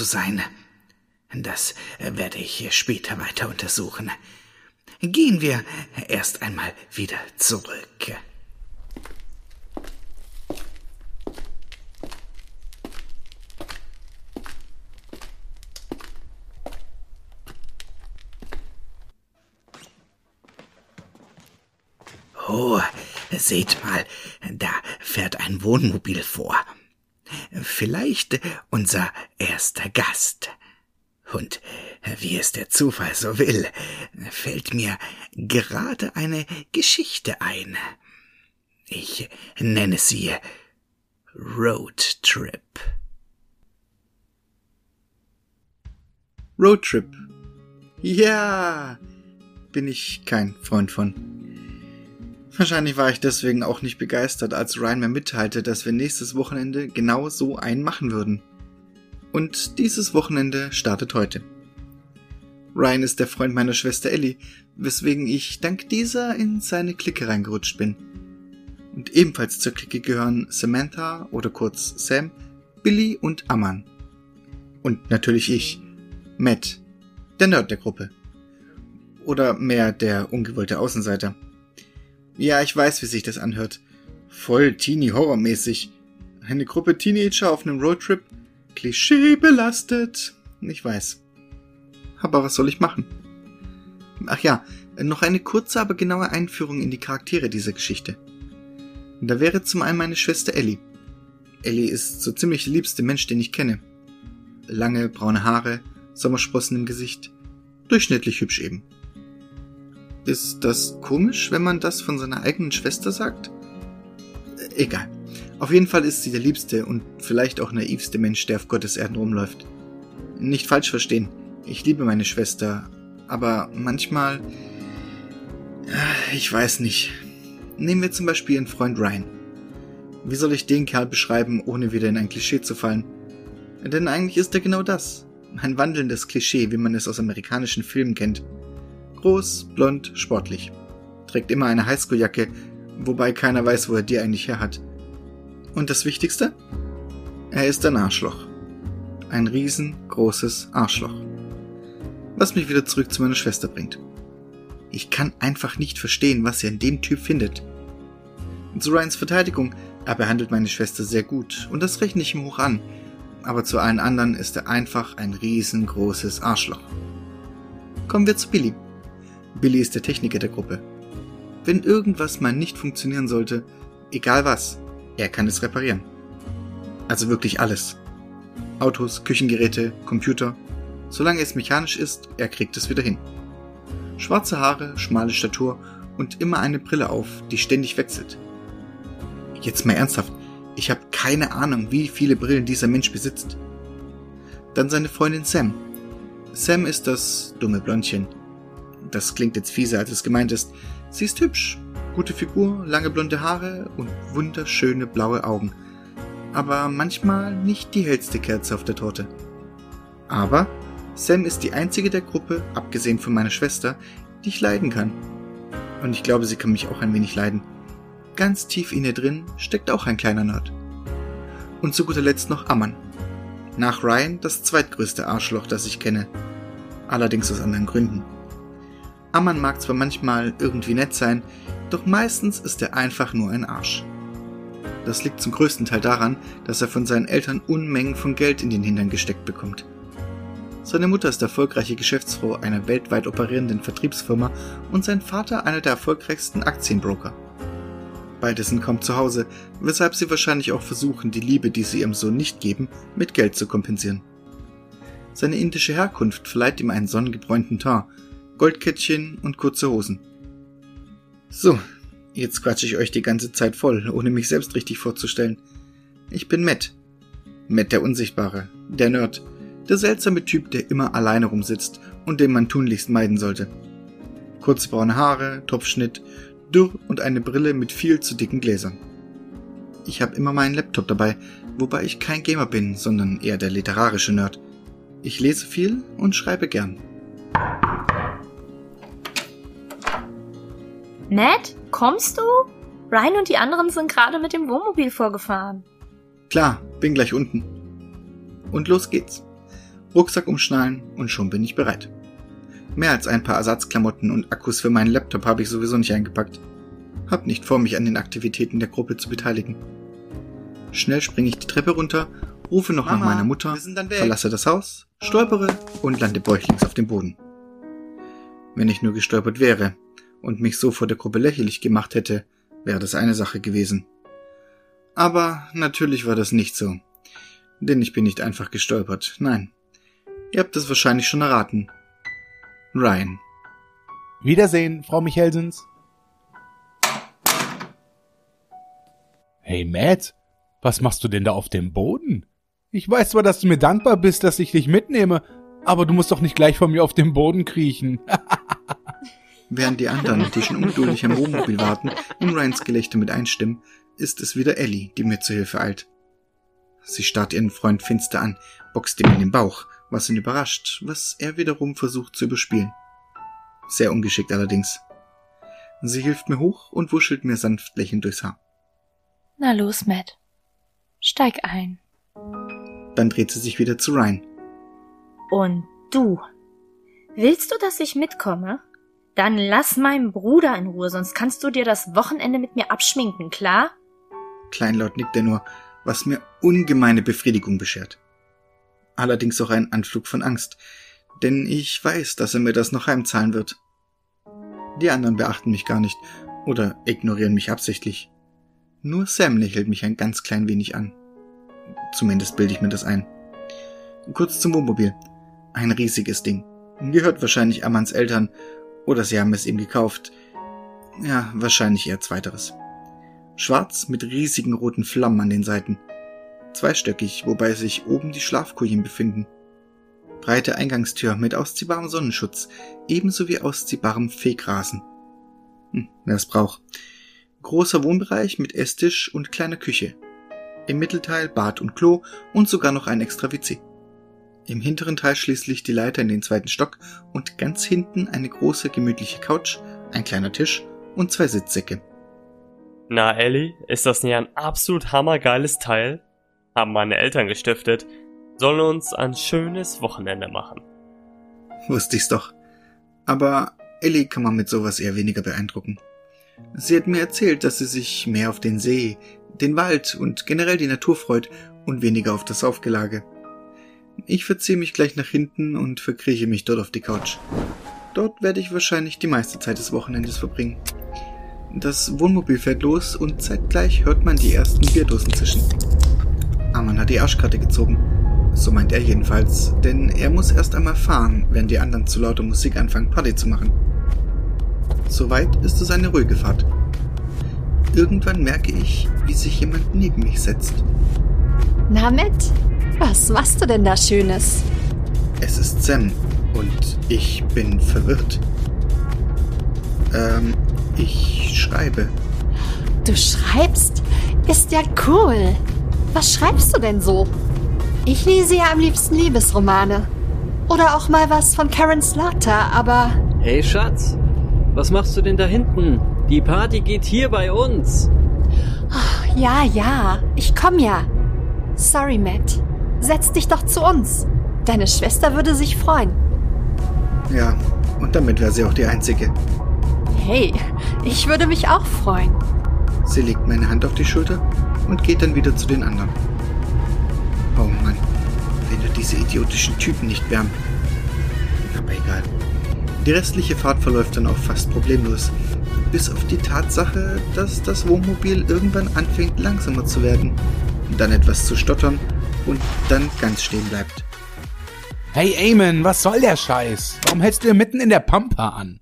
zu sein. Das äh, werde ich später weiter untersuchen. Gehen wir erst einmal wieder zurück. Oh, seht mal, da fährt ein Wohnmobil vor. Vielleicht unser erster Gast. Und wie es der Zufall so will, fällt mir gerade eine Geschichte ein. Ich nenne sie Road Trip. Roadtrip. Ja, bin ich kein Freund von. Wahrscheinlich war ich deswegen auch nicht begeistert, als Ryan mir mitteilte, dass wir nächstes Wochenende genau so einen machen würden. Und dieses Wochenende startet heute. Ryan ist der Freund meiner Schwester Ellie, weswegen ich dank dieser in seine Clique reingerutscht bin. Und ebenfalls zur Clique gehören Samantha oder kurz Sam, Billy und Aman. Und natürlich ich, Matt, der Nerd der Gruppe. Oder mehr der ungewollte Außenseiter. Ja, ich weiß, wie sich das anhört. Voll Teenie-Horror-mäßig. Eine Gruppe Teenager auf einem Roadtrip. Klischee belastet. Ich weiß. Aber was soll ich machen? Ach ja, noch eine kurze, aber genaue Einführung in die Charaktere dieser Geschichte. Da wäre zum einen meine Schwester Ellie. Ellie ist so ziemlich der liebste Mensch, den ich kenne. Lange braune Haare, Sommersprossen im Gesicht. Durchschnittlich hübsch eben. Ist das komisch, wenn man das von seiner eigenen Schwester sagt? Äh, egal. Auf jeden Fall ist sie der liebste und vielleicht auch naivste Mensch, der auf Gottes Erden rumläuft. Nicht falsch verstehen. Ich liebe meine Schwester, aber manchmal... Äh, ich weiß nicht. Nehmen wir zum Beispiel ihren Freund Ryan. Wie soll ich den Kerl beschreiben, ohne wieder in ein Klischee zu fallen? Denn eigentlich ist er genau das. Ein wandelndes Klischee, wie man es aus amerikanischen Filmen kennt. Groß, blond, sportlich. Trägt immer eine Highschool-Jacke, wobei keiner weiß, wo er die eigentlich her hat. Und das Wichtigste? Er ist ein Arschloch. Ein riesengroßes Arschloch. Was mich wieder zurück zu meiner Schwester bringt. Ich kann einfach nicht verstehen, was er in dem Typ findet. Zu Ryans Verteidigung, er behandelt meine Schwester sehr gut und das rechne ich ihm hoch an. Aber zu allen anderen ist er einfach ein riesengroßes Arschloch. Kommen wir zu Billy. Billy ist der Techniker der Gruppe. Wenn irgendwas mal nicht funktionieren sollte, egal was, er kann es reparieren. Also wirklich alles. Autos, Küchengeräte, Computer. Solange es mechanisch ist, er kriegt es wieder hin. Schwarze Haare, schmale Statur und immer eine Brille auf, die ständig wechselt. Jetzt mal ernsthaft, ich habe keine Ahnung, wie viele Brillen dieser Mensch besitzt. Dann seine Freundin Sam. Sam ist das dumme Blondchen, das klingt jetzt fieser, als es gemeint ist. Sie ist hübsch, gute Figur, lange blonde Haare und wunderschöne blaue Augen. Aber manchmal nicht die hellste Kerze auf der Torte. Aber Sam ist die einzige der Gruppe, abgesehen von meiner Schwester, die ich leiden kann. Und ich glaube, sie kann mich auch ein wenig leiden. Ganz tief in ihr drin steckt auch ein kleiner Nerd. Und zu guter Letzt noch Ammann. Nach Ryan das zweitgrößte Arschloch, das ich kenne. Allerdings aus anderen Gründen. Ammann mag zwar manchmal irgendwie nett sein, doch meistens ist er einfach nur ein Arsch. Das liegt zum größten Teil daran, dass er von seinen Eltern Unmengen von Geld in den Hintern gesteckt bekommt. Seine Mutter ist erfolgreiche Geschäftsfrau einer weltweit operierenden Vertriebsfirma und sein Vater einer der erfolgreichsten Aktienbroker. Beide sind kaum zu Hause, weshalb sie wahrscheinlich auch versuchen, die Liebe, die sie ihrem Sohn nicht geben, mit Geld zu kompensieren. Seine indische Herkunft verleiht ihm einen sonnengebräunten Teint Goldkettchen und kurze Hosen. So, jetzt quatsche ich euch die ganze Zeit voll, ohne mich selbst richtig vorzustellen. Ich bin Matt. Matt der Unsichtbare, der Nerd, der seltsame Typ, der immer alleine rumsitzt und den man tunlichst meiden sollte. Kurze braune Haare, Topfschnitt, dürr und eine Brille mit viel zu dicken Gläsern. Ich habe immer meinen Laptop dabei, wobei ich kein Gamer bin, sondern eher der literarische Nerd. Ich lese viel und schreibe gern. Ned, kommst du? Ryan und die anderen sind gerade mit dem Wohnmobil vorgefahren. Klar, bin gleich unten. Und los geht's. Rucksack umschnallen und schon bin ich bereit. Mehr als ein paar Ersatzklamotten und Akkus für meinen Laptop habe ich sowieso nicht eingepackt. Hab nicht vor, mich an den Aktivitäten der Gruppe zu beteiligen. Schnell springe ich die Treppe runter, rufe noch Mama, nach meiner Mutter, verlasse das Haus, stolpere und lande bäuchlings auf dem Boden. Wenn ich nur gestolpert wäre und mich so vor der Gruppe lächerlich gemacht hätte, wäre das eine Sache gewesen. Aber natürlich war das nicht so. Denn ich bin nicht einfach gestolpert, nein. Ihr habt es wahrscheinlich schon erraten. Ryan. Wiedersehen, Frau Michelsens. Hey Matt, was machst du denn da auf dem Boden? Ich weiß zwar, dass du mir dankbar bist, dass ich dich mitnehme, aber du musst doch nicht gleich von mir auf dem Boden kriechen. Während die anderen, die schon ungeduldig am Wohnmobil warten, in Ryans Gelächter mit einstimmen, ist es wieder Ellie, die mir zu Hilfe eilt. Sie starrt ihren Freund finster an, boxt ihm in den Bauch, was ihn überrascht, was er wiederum versucht zu überspielen. Sehr ungeschickt allerdings. Sie hilft mir hoch und wuschelt mir sanft lächelnd durchs Haar. Na los, Matt. Steig ein. Dann dreht sie sich wieder zu Ryan. Und du? Willst du, dass ich mitkomme? Dann lass meinen Bruder in Ruhe, sonst kannst du dir das Wochenende mit mir abschminken, klar? Kleinlaut nickt er nur, was mir ungemeine Befriedigung beschert. Allerdings auch ein Anflug von Angst, denn ich weiß, dass er mir das noch heimzahlen wird. Die anderen beachten mich gar nicht oder ignorieren mich absichtlich. Nur Sam lächelt mich ein ganz klein wenig an. Zumindest bilde ich mir das ein. Kurz zum Wohnmobil. Ein riesiges Ding. Gehört wahrscheinlich Amans Eltern oder sie haben es ihm gekauft. Ja, wahrscheinlich eher zweiteres. Schwarz mit riesigen roten Flammen an den Seiten. Zweistöckig, wobei sich oben die Schlafkojen befinden. Breite Eingangstür mit ausziehbarem Sonnenschutz, ebenso wie ausziehbarem Fegrasen. Hm, wer es braucht. Großer Wohnbereich mit Esstisch und kleiner Küche. Im Mittelteil Bad und Klo und sogar noch ein extra WC. Im hinteren Teil schließlich die Leiter in den zweiten Stock und ganz hinten eine große gemütliche Couch, ein kleiner Tisch und zwei Sitzsäcke. Na Ellie, ist das nicht ein absolut hammergeiles Teil? Haben meine Eltern gestiftet, sollen uns ein schönes Wochenende machen. Wusste ich's doch. Aber Ellie kann man mit sowas eher weniger beeindrucken. Sie hat mir erzählt, dass sie sich mehr auf den See, den Wald und generell die Natur freut und weniger auf das Aufgelage. Ich verziehe mich gleich nach hinten und verkrieche mich dort auf die Couch. Dort werde ich wahrscheinlich die meiste Zeit des Wochenendes verbringen. Das Wohnmobil fährt los und zeitgleich hört man die ersten Bierdosen zischen. Arman hat die Arschkarte gezogen. So meint er jedenfalls, denn er muss erst einmal fahren, wenn die anderen zu lauter Musik anfangen, Party zu machen. Soweit ist es eine ruhige Fahrt. Irgendwann merke ich, wie sich jemand neben mich setzt. Na, Matt, was machst du denn da Schönes? Es ist Sam und ich bin verwirrt. Ähm, ich schreibe. Du schreibst? Ist ja cool. Was schreibst du denn so? Ich lese ja am liebsten Liebesromane. Oder auch mal was von Karen Slater, aber. Hey Schatz, was machst du denn da hinten? Die Party geht hier bei uns. Oh, ja, ja, ich komm ja. Sorry, Matt. Setz dich doch zu uns. Deine Schwester würde sich freuen. Ja, und damit wäre sie auch die Einzige. Hey, ich würde mich auch freuen. Sie legt meine Hand auf die Schulter und geht dann wieder zu den anderen. Oh Mann, wenn nur diese idiotischen Typen nicht wären. Aber egal. Die restliche Fahrt verläuft dann auch fast problemlos. Bis auf die Tatsache, dass das Wohnmobil irgendwann anfängt langsamer zu werden, dann etwas zu stottern und dann ganz stehen bleibt. Hey Eamon, was soll der Scheiß? Warum hältst du mitten in der Pampa an?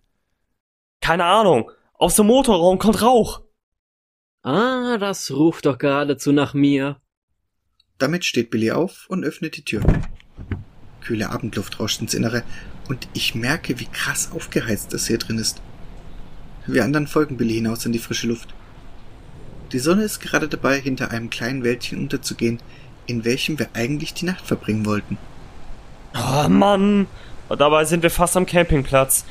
Keine Ahnung. Aus dem Motorraum kommt Rauch. Ah, das ruft doch geradezu nach mir. Damit steht Billy auf und öffnet die Tür. Kühle Abendluft rauscht ins Innere und ich merke, wie krass aufgeheizt es hier drin ist. Wir anderen folgen Billy hinaus in die frische Luft. Die Sonne ist gerade dabei, hinter einem kleinen Wäldchen unterzugehen, in welchem wir eigentlich die Nacht verbringen wollten. Oh Mann! Und dabei sind wir fast am Campingplatz.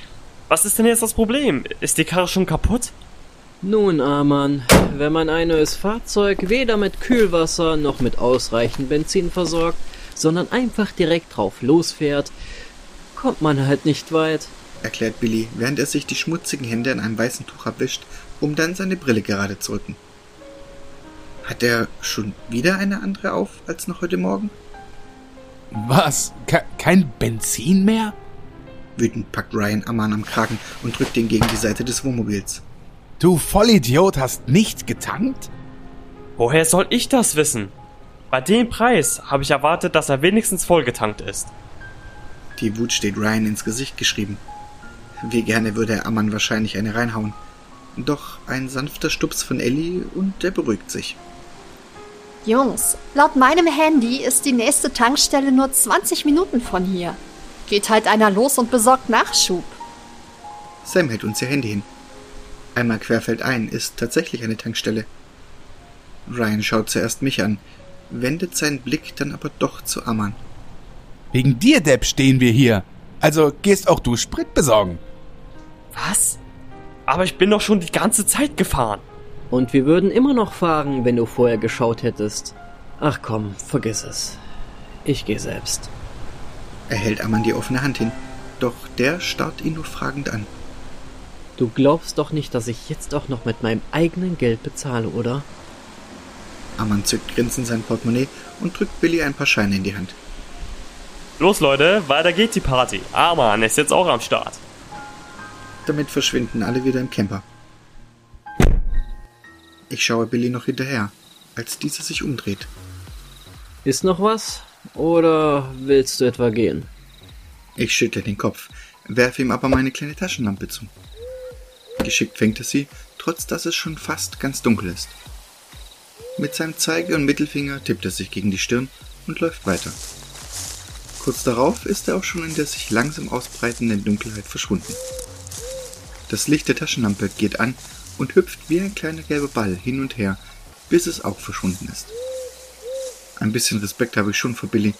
Was ist denn jetzt das Problem? Ist die Karre schon kaputt? Nun, Arman, wenn man ein neues Fahrzeug weder mit Kühlwasser noch mit ausreichend Benzin versorgt, sondern einfach direkt drauf losfährt, kommt man halt nicht weit. erklärt Billy, während er sich die schmutzigen Hände an einem weißen Tuch abwischt, um dann seine Brille gerade zu rücken. Hat er schon wieder eine andere auf als noch heute Morgen? Was? Ke kein Benzin mehr? Wütend packt Ryan Amman am Kragen und drückt ihn gegen die Seite des Wohnmobils. Du Vollidiot hast nicht getankt? Woher soll ich das wissen? Bei dem Preis habe ich erwartet, dass er wenigstens vollgetankt ist. Die Wut steht Ryan ins Gesicht geschrieben. Wie gerne würde er Amman wahrscheinlich eine reinhauen. Doch ein sanfter Stups von Ellie und er beruhigt sich. Jungs, laut meinem Handy ist die nächste Tankstelle nur 20 Minuten von hier. Geht halt einer los und besorgt Nachschub. Sam hält uns ihr Handy hin. Einmal querfeldein ist tatsächlich eine Tankstelle. Ryan schaut zuerst mich an, wendet seinen Blick dann aber doch zu Amman. Wegen dir, Depp, stehen wir hier. Also gehst auch du Sprit besorgen. Was? Aber ich bin doch schon die ganze Zeit gefahren. Und wir würden immer noch fahren, wenn du vorher geschaut hättest. Ach komm, vergiss es. Ich gehe selbst. Er hält Amman die offene Hand hin, doch der starrt ihn nur fragend an. Du glaubst doch nicht, dass ich jetzt auch noch mit meinem eigenen Geld bezahle, oder? Amman zückt grinsend sein Portemonnaie und drückt Billy ein paar Scheine in die Hand. Los Leute, weiter geht die Party. Arman ist jetzt auch am Start. Damit verschwinden alle wieder im Camper. Ich schaue Billy noch hinterher, als dieser sich umdreht. Ist noch was? Oder willst du etwa gehen? Ich schüttle den Kopf, werfe ihm aber meine kleine Taschenlampe zu. Geschickt fängt er sie, trotz dass es schon fast ganz dunkel ist. Mit seinem Zeige- und Mittelfinger tippt er sich gegen die Stirn und läuft weiter. Kurz darauf ist er auch schon in der sich langsam ausbreitenden Dunkelheit verschwunden. Das Licht der Taschenlampe geht an und hüpft wie ein kleiner gelber Ball hin und her, bis es auch verschwunden ist. Ein bisschen Respekt habe ich schon vor Billy.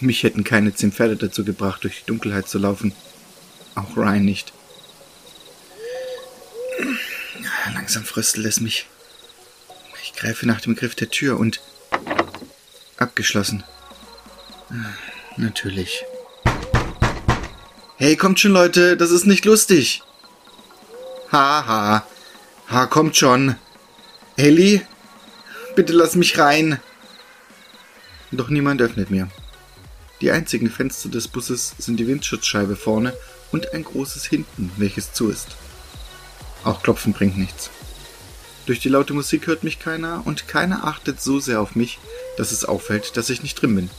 Mich hätten keine zehn Pferde dazu gebracht, durch die Dunkelheit zu laufen. Auch Ryan nicht. Langsam fröstelt es mich. Ich greife nach dem Griff der Tür und... Abgeschlossen. Natürlich. Hey, kommt schon, Leute, das ist nicht lustig. Haha. Ha. Ha, kommt schon. Ellie, bitte lass mich rein. Doch niemand öffnet mir. Die einzigen Fenster des Busses sind die Windschutzscheibe vorne und ein großes hinten, welches zu ist. Auch Klopfen bringt nichts. Durch die laute Musik hört mich keiner und keiner achtet so sehr auf mich, dass es auffällt, dass ich nicht drin bin.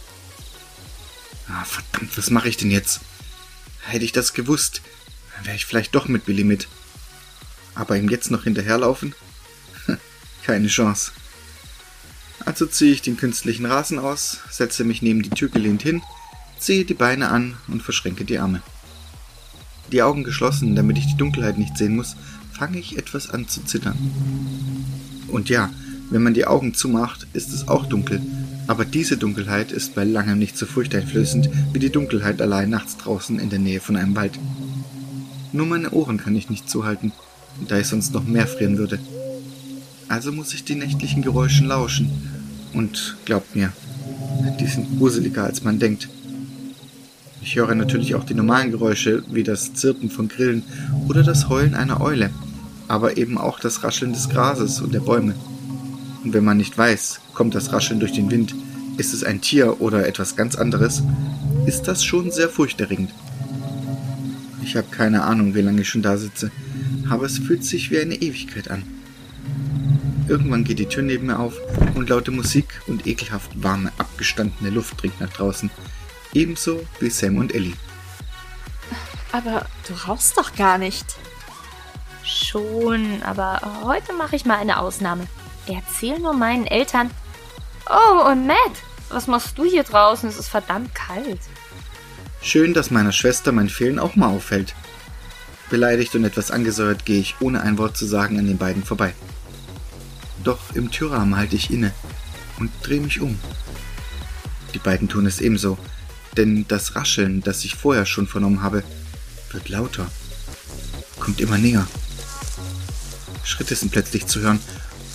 Ah, verdammt, was mache ich denn jetzt? Hätte ich das gewusst, wäre ich vielleicht doch mit Billy mit. Aber ihm jetzt noch hinterherlaufen? Keine Chance. Also ziehe ich den künstlichen Rasen aus, setze mich neben die Tür gelehnt hin, ziehe die Beine an und verschränke die Arme. Die Augen geschlossen, damit ich die Dunkelheit nicht sehen muss, fange ich etwas an zu zittern. Und ja, wenn man die Augen zumacht, ist es auch dunkel, aber diese Dunkelheit ist bei langem nicht so furchteinflößend wie die Dunkelheit allein nachts draußen in der Nähe von einem Wald. Nur meine Ohren kann ich nicht zuhalten, da ich sonst noch mehr frieren würde. Also muss ich den nächtlichen Geräuschen lauschen. Und glaubt mir, die sind gruseliger als man denkt. Ich höre natürlich auch die normalen Geräusche, wie das Zirpen von Grillen oder das Heulen einer Eule, aber eben auch das Rascheln des Grases und der Bäume. Und wenn man nicht weiß, kommt das Rascheln durch den Wind, ist es ein Tier oder etwas ganz anderes, ist das schon sehr furchterregend. Ich habe keine Ahnung, wie lange ich schon da sitze, aber es fühlt sich wie eine Ewigkeit an. Irgendwann geht die Tür neben mir auf und laute Musik und ekelhaft warme, abgestandene Luft dringt nach draußen. Ebenso wie Sam und Ellie. Aber du rauchst doch gar nicht. Schon, aber heute mache ich mal eine Ausnahme. Erzähl nur meinen Eltern. Oh, und Matt, was machst du hier draußen? Es ist verdammt kalt. Schön, dass meiner Schwester mein Fehlen auch mal auffällt. Beleidigt und etwas angesäuert gehe ich ohne ein Wort zu sagen an den beiden vorbei. Doch im Türrahmen halte ich inne und drehe mich um. Die beiden tun es ebenso, denn das Rascheln, das ich vorher schon vernommen habe, wird lauter, kommt immer näher. Schritte sind plötzlich zu hören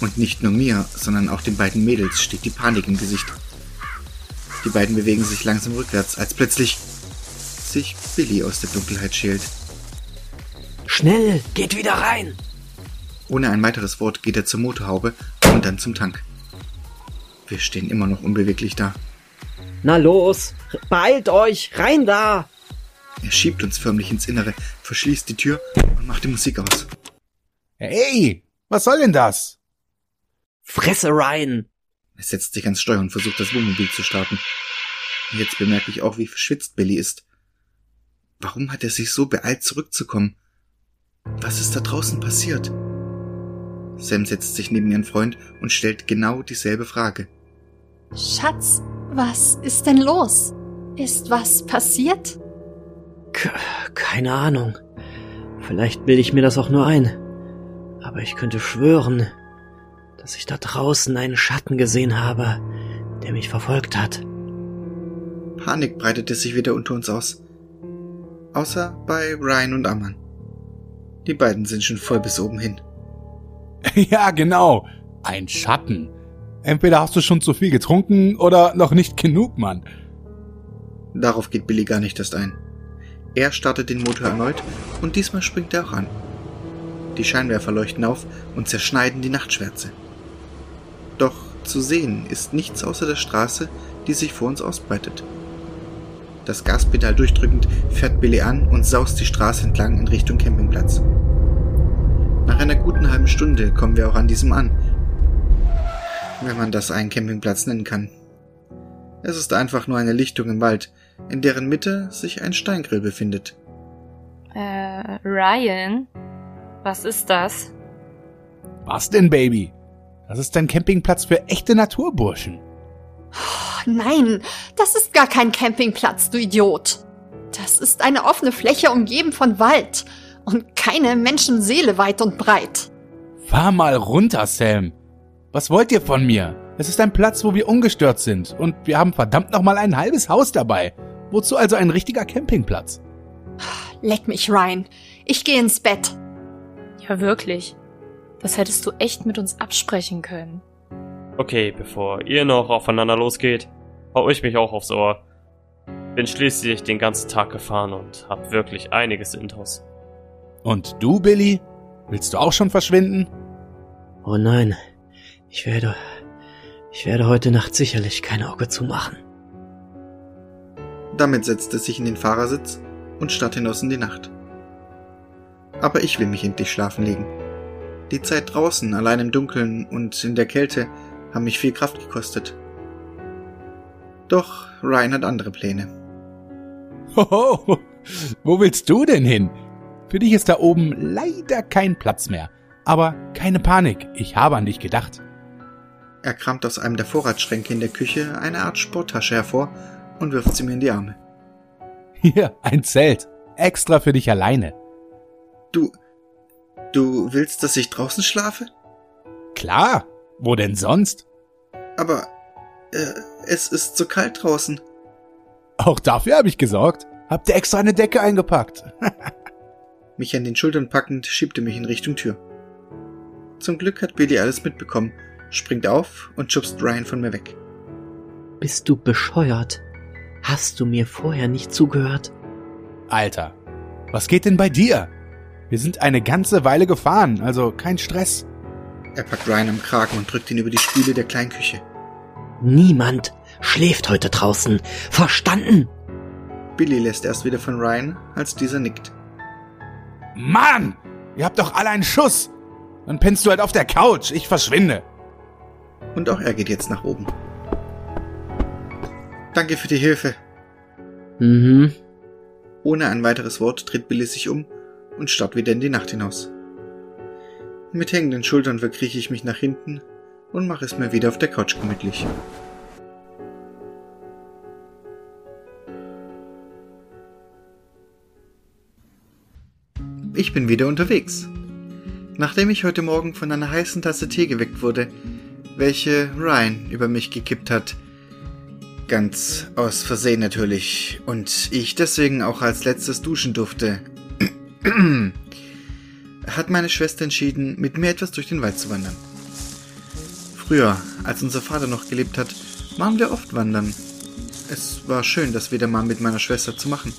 Und nicht nur mir, sondern auch den beiden Mädels steht die Panik im Gesicht. Die beiden bewegen sich langsam rückwärts, als plötzlich sich Billy aus der Dunkelheit schält. Schnell, geht wieder rein! Ohne ein weiteres Wort geht er zur Motorhaube und dann zum Tank. Wir stehen immer noch unbeweglich da. Na los, beeilt euch, rein da! Er schiebt uns förmlich ins Innere, verschließt die Tür und macht die Musik aus. Hey, was soll denn das? Fresse rein! Er setzt sich ans Steuer und versucht das Wohnmobil zu starten. Jetzt bemerke ich auch, wie verschwitzt Billy ist. Warum hat er sich so beeilt zurückzukommen? Was ist da draußen passiert? Sam setzt sich neben ihren Freund und stellt genau dieselbe Frage. Schatz, was ist denn los? Ist was passiert? Keine Ahnung. Vielleicht bilde ich mir das auch nur ein. Aber ich könnte schwören, dass ich da draußen einen Schatten gesehen habe, der mich verfolgt hat. Panik breitete sich wieder unter uns aus. Außer bei Ryan und Amman. Die beiden sind schon voll bis oben hin. ja, genau. Ein Schatten. Entweder hast du schon zu viel getrunken oder noch nicht genug, Mann. Darauf geht Billy gar nicht erst ein. Er startet den Motor erneut und diesmal springt er auch an. Die Scheinwerfer leuchten auf und zerschneiden die Nachtschwärze. Doch zu sehen ist nichts außer der Straße, die sich vor uns ausbreitet. Das Gaspedal durchdrückend fährt Billy an und saust die Straße entlang in Richtung Campingplatz. Nach einer guten halben Stunde kommen wir auch an diesem an. Wenn man das einen Campingplatz nennen kann. Es ist einfach nur eine Lichtung im Wald, in deren Mitte sich ein Steingrill befindet. Äh, Ryan? Was ist das? Was denn, Baby? Das ist ein Campingplatz für echte Naturburschen. Oh, nein, das ist gar kein Campingplatz, du Idiot. Das ist eine offene Fläche umgeben von Wald und keine Menschenseele weit und breit. Fahr mal runter, Sam. Was wollt ihr von mir? Es ist ein Platz, wo wir ungestört sind und wir haben verdammt nochmal ein halbes Haus dabei. Wozu also ein richtiger Campingplatz? Leck mich, Ryan. Ich gehe ins Bett. Ja, wirklich. Das hättest du echt mit uns absprechen können. Okay, bevor ihr noch aufeinander losgeht, hau ich mich auch aufs Ohr. Bin schließlich den ganzen Tag gefahren und hab wirklich einiges intus. Und du, Billy? Willst du auch schon verschwinden? Oh nein, ich werde, ich werde heute Nacht sicherlich kein Auge zumachen. Damit setzt er sich in den Fahrersitz und starrt hinaus in die Nacht. Aber ich will mich endlich schlafen legen. Die Zeit draußen, allein im Dunkeln und in der Kälte, haben mich viel Kraft gekostet. Doch Ryan hat andere Pläne. Hoho, wo willst du denn hin? Für dich ist da oben leider kein Platz mehr. Aber keine Panik, ich habe an dich gedacht. Er kramt aus einem der Vorratsschränke in der Küche eine Art Sporttasche hervor und wirft sie mir in die Arme. Hier, ein Zelt. Extra für dich alleine. Du. Du willst, dass ich draußen schlafe? Klar. Wo denn sonst? Aber. Äh, es ist so kalt draußen. Auch dafür habe ich gesorgt. Habt ihr extra eine Decke eingepackt? mich an den Schultern packend schiebt er mich in Richtung Tür. Zum Glück hat Billy alles mitbekommen, springt auf und schubst Ryan von mir weg. Bist du bescheuert? Hast du mir vorher nicht zugehört? Alter, was geht denn bei dir? Wir sind eine ganze Weile gefahren, also kein Stress. Er packt Ryan am Kragen und drückt ihn über die Spüle der kleinen Küche. Niemand schläft heute draußen. Verstanden? Billy lässt erst wieder von Ryan, als dieser nickt. Mann! Ihr habt doch alle einen Schuss! Dann pennst du halt auf der Couch. Ich verschwinde. Und auch er geht jetzt nach oben. Danke für die Hilfe. Mhm. Ohne ein weiteres Wort dreht Billy sich um und starrt wieder in die Nacht hinaus. Mit hängenden Schultern verkrieche ich mich nach hinten und mache es mir wieder auf der Couch gemütlich. Ich bin wieder unterwegs. Nachdem ich heute Morgen von einer heißen Tasse Tee geweckt wurde, welche Ryan über mich gekippt hat, ganz aus Versehen natürlich, und ich deswegen auch als letztes duschen durfte, hat meine Schwester entschieden, mit mir etwas durch den Wald zu wandern. Früher, als unser Vater noch gelebt hat, waren wir oft wandern. Es war schön, das wieder mal mit meiner Schwester zu machen.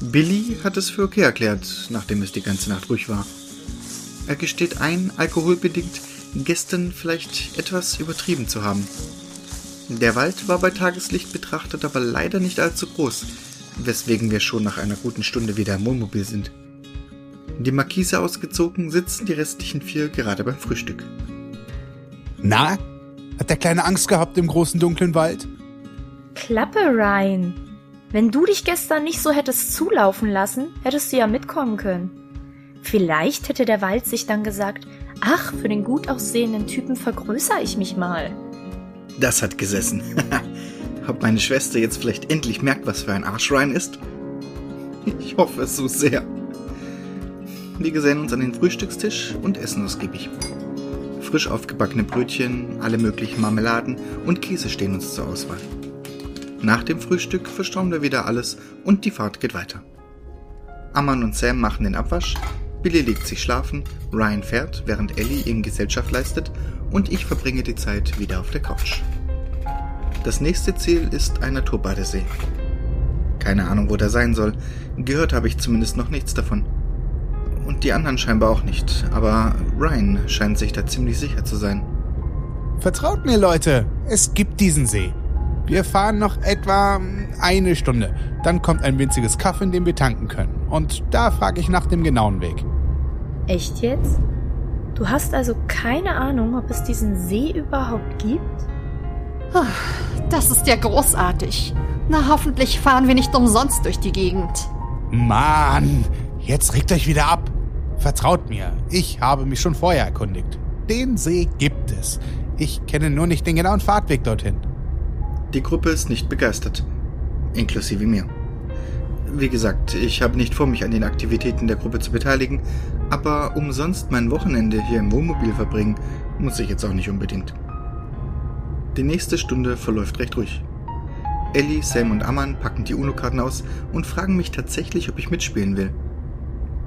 Billy hat es für okay erklärt, nachdem es die ganze Nacht ruhig war. Er gesteht ein, alkoholbedingt gestern vielleicht etwas übertrieben zu haben. Der Wald war bei Tageslicht betrachtet aber leider nicht allzu groß, weswegen wir schon nach einer guten Stunde wieder im Wohnmobil sind. Die Markise ausgezogen sitzen die restlichen vier gerade beim Frühstück. Na? Hat der Kleine Angst gehabt im großen dunklen Wald? Klappe, Ryan. Wenn du dich gestern nicht so hättest zulaufen lassen, hättest du ja mitkommen können. Vielleicht hätte der Wald sich dann gesagt, ach, für den gut aussehenden Typen vergrößere ich mich mal. Das hat gesessen. Ob meine Schwester jetzt vielleicht endlich merkt, was für ein Arsch Ryan ist? Ich hoffe es so sehr. Wir gesellen uns an den Frühstückstisch und essen ausgiebig. Frisch aufgebackene Brötchen, alle möglichen Marmeladen und Käse stehen uns zur Auswahl. Nach dem Frühstück verstauen wir wieder alles und die Fahrt geht weiter. Amman und Sam machen den Abwasch, Billy legt sich schlafen, Ryan fährt, während Ellie ihm Gesellschaft leistet und ich verbringe die Zeit wieder auf der Couch. Das nächste Ziel ist ein Naturbadesee. Keine Ahnung, wo der sein soll. Gehört habe ich zumindest noch nichts davon. Und die anderen scheinbar auch nicht, aber Ryan scheint sich da ziemlich sicher zu sein. Vertraut mir, Leute, es gibt diesen See. Wir fahren noch etwa eine Stunde. Dann kommt ein winziges Kaff, in dem wir tanken können. Und da frage ich nach dem genauen Weg. Echt jetzt? Du hast also keine Ahnung, ob es diesen See überhaupt gibt? Ah, Das ist ja großartig. Na, hoffentlich fahren wir nicht umsonst durch die Gegend. Mann, jetzt regt euch wieder ab. Vertraut mir, ich habe mich schon vorher erkundigt. Den See gibt es. Ich kenne nur nicht den genauen Fahrtweg dorthin. Die Gruppe ist nicht begeistert, inklusive mir. Wie gesagt, ich habe nicht vor, mich an den Aktivitäten der Gruppe zu beteiligen, aber umsonst mein Wochenende hier im Wohnmobil verbringen, muss ich jetzt auch nicht unbedingt. Die nächste Stunde verläuft recht ruhig. Ellie, Sam und Amman packen die UNO-Karten aus und fragen mich tatsächlich, ob ich mitspielen will.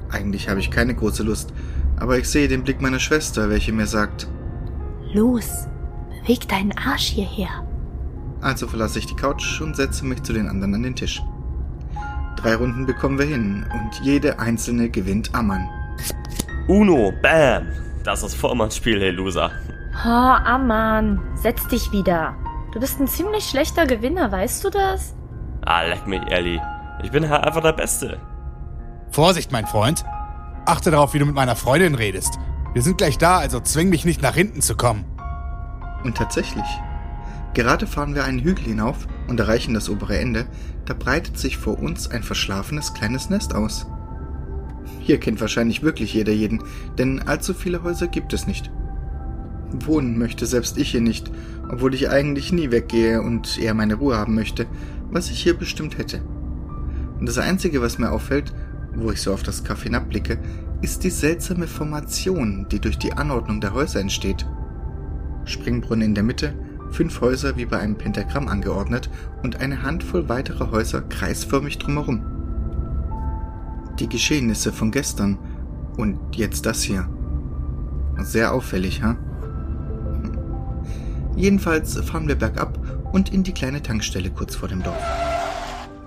Eigentlich habe ich keine große Lust, aber ich sehe den Blick meiner Schwester, welche mir sagt, Los, beweg deinen Arsch hierher. Also verlasse ich die Couch und setze mich zu den anderen an den Tisch. Drei Runden bekommen wir hin und jede einzelne gewinnt Ammann. Uno, bam. Das ist Vormannsspiel, hey Loser. Oh, Amman, setz dich wieder. Du bist ein ziemlich schlechter Gewinner, weißt du das? Ah, leck mich, Ellie. Ich bin halt einfach der Beste. Vorsicht, mein Freund. Achte darauf, wie du mit meiner Freundin redest. Wir sind gleich da, also zwing mich nicht nach hinten zu kommen. Und tatsächlich. Gerade fahren wir einen Hügel hinauf und erreichen das obere Ende, da breitet sich vor uns ein verschlafenes kleines Nest aus. Hier kennt wahrscheinlich wirklich jeder jeden, denn allzu viele Häuser gibt es nicht. Wohnen möchte selbst ich hier nicht, obwohl ich eigentlich nie weggehe und eher meine Ruhe haben möchte, was ich hier bestimmt hätte. Und das Einzige, was mir auffällt, wo ich so auf das Kaff hinabblicke, ist die seltsame Formation, die durch die Anordnung der Häuser entsteht. Springbrunnen in der Mitte, fünf Häuser wie bei einem Pentagramm angeordnet und eine Handvoll weiterer Häuser kreisförmig drumherum. Die Geschehnisse von gestern und jetzt das hier. Sehr auffällig, ha? Jedenfalls fahren wir bergab und in die kleine Tankstelle kurz vor dem Dorf.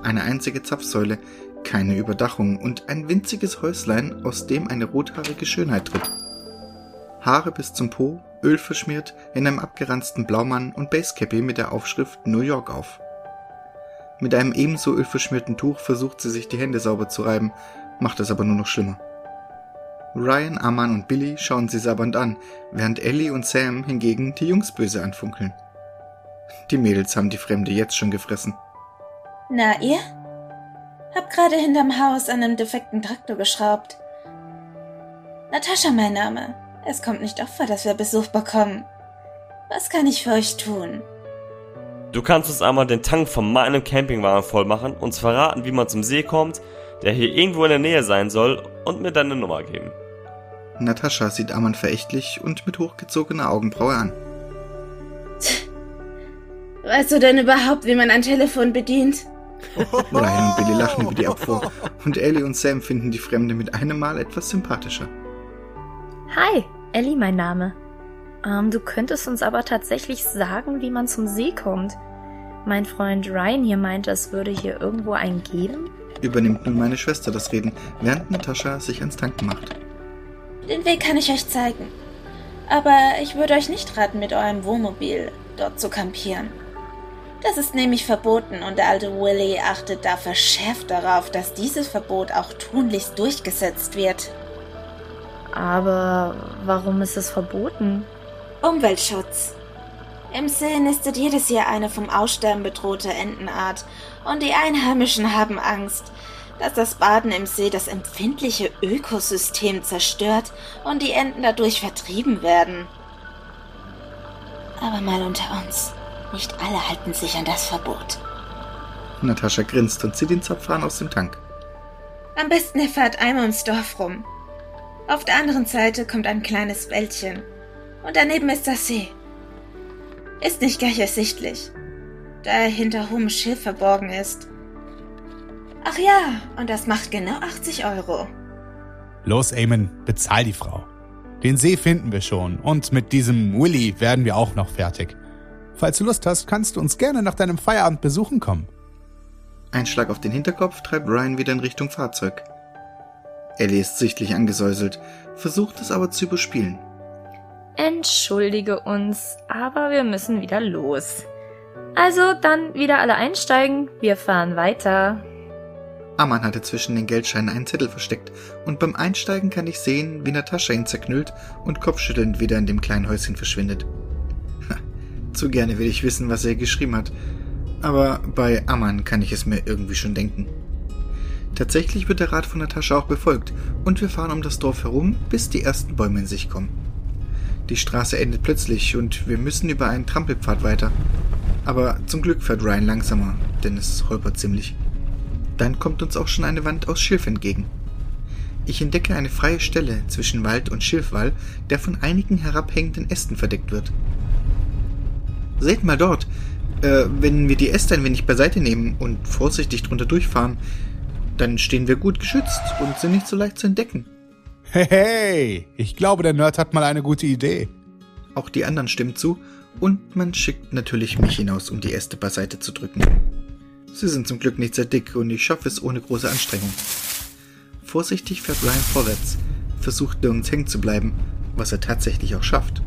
Eine einzige Zapfsäule, keine Überdachung und ein winziges Häuslein, aus dem eine rothaarige Schönheit tritt. Haare bis zum Po, Öl verschmiert, in einem abgeranzten Blaumann und Basecappy mit der Aufschrift New York auf. Mit einem ebenso ölverschmierten Tuch versucht sie sich die Hände sauber zu reiben, macht es aber nur noch schlimmer. Ryan, Aman und Billy schauen sie sabbernd an, während Ellie und Sam hingegen die Jungs böse anfunkeln. Die Mädels haben die Fremde jetzt schon gefressen. Na, ihr? Hab gerade hinterm Haus an einem defekten Traktor geschraubt. Natascha mein Name. Es kommt nicht oft vor, dass wir Besuch bekommen. Was kann ich für euch tun? Du kannst uns einmal den Tank von meinem Campingwagen voll machen, uns verraten, wie man zum See kommt, der hier irgendwo in der Nähe sein soll, und mir deine Nummer geben. Natascha sieht Aman verächtlich und mit hochgezogener Augenbraue an. Weißt du denn überhaupt, wie man ein Telefon bedient? Ryan und Billy lachen über die Abfuhr und Ellie und Sam finden die Fremde mit einem Mal etwas sympathischer. Hi, Ellie mein Name. Ähm, du könntest uns aber tatsächlich sagen, wie man zum See kommt. Mein Freund Ryan hier meinte, es würde hier irgendwo einen geben. Übernimmt nun meine Schwester das Reden, während Natascha sich ans Tanken macht. Den Weg kann ich euch zeigen. Aber ich würde euch nicht raten, mit eurem Wohnmobil dort zu kampieren. Das ist nämlich verboten und der alte Willy achtet da verschärft darauf, dass dieses Verbot auch tunlichst durchgesetzt wird. Aber warum ist es verboten? Umweltschutz. Im See nistet jedes Jahr eine vom Aussterben bedrohte Entenart und die Einheimischen haben Angst, dass das Baden im See das empfindliche Ökosystem zerstört und die Enten dadurch vertrieben werden. Aber mal unter uns. Nicht alle halten sich an das Verbot. Natascha grinst und zieht den Zapfhahn aus dem Tank. Am besten ihr fahrt einmal ums Dorf rum. Auf der anderen Seite kommt ein kleines Wäldchen. Und daneben ist das See. Ist nicht gleich ersichtlich, da er hinter hohem Schilf verborgen ist. Ach ja, und das macht genau 80 Euro. Los, Eamon, bezahl die Frau. Den See finden wir schon und mit diesem Willy werden wir auch noch fertig. Falls du Lust hast, kannst du uns gerne nach deinem Feierabend besuchen kommen. Ein Schlag auf den Hinterkopf treibt Ryan wieder in Richtung Fahrzeug. Ellie ist sichtlich angesäuselt, versucht es aber zu überspielen. Entschuldige uns, aber wir müssen wieder los. Also dann wieder alle einsteigen, wir fahren weiter. Amman hatte zwischen den Geldscheinen einen Zettel versteckt und beim Einsteigen kann ich sehen, wie Natascha ihn zerknüllt und kopfschüttelnd wieder in dem kleinen Häuschen verschwindet. Zu gerne will ich wissen, was er geschrieben hat, aber bei Amman kann ich es mir irgendwie schon denken. Tatsächlich wird der Rat von Natascha auch befolgt und wir fahren um das Dorf herum, bis die ersten Bäume in sich kommen. Die Straße endet plötzlich und wir müssen über einen Trampelpfad weiter. Aber zum Glück fährt Ryan langsamer, denn es holpert ziemlich. Dann kommt uns auch schon eine Wand aus Schilf entgegen. Ich entdecke eine freie Stelle zwischen Wald und Schilfwall, der von einigen herabhängenden Ästen verdeckt wird. Seht mal dort, äh, wenn wir die Äste ein wenig beiseite nehmen und vorsichtig drunter durchfahren, dann stehen wir gut geschützt und sind nicht so leicht zu entdecken. Hey, hey, ich glaube, der Nerd hat mal eine gute Idee. Auch die anderen stimmen zu und man schickt natürlich mich hinaus, um die Äste beiseite zu drücken. Sie sind zum Glück nicht sehr dick und ich schaffe es ohne große Anstrengung. Vorsichtig fährt Ryan vorwärts, versucht nirgends hängen zu bleiben, was er tatsächlich auch schafft.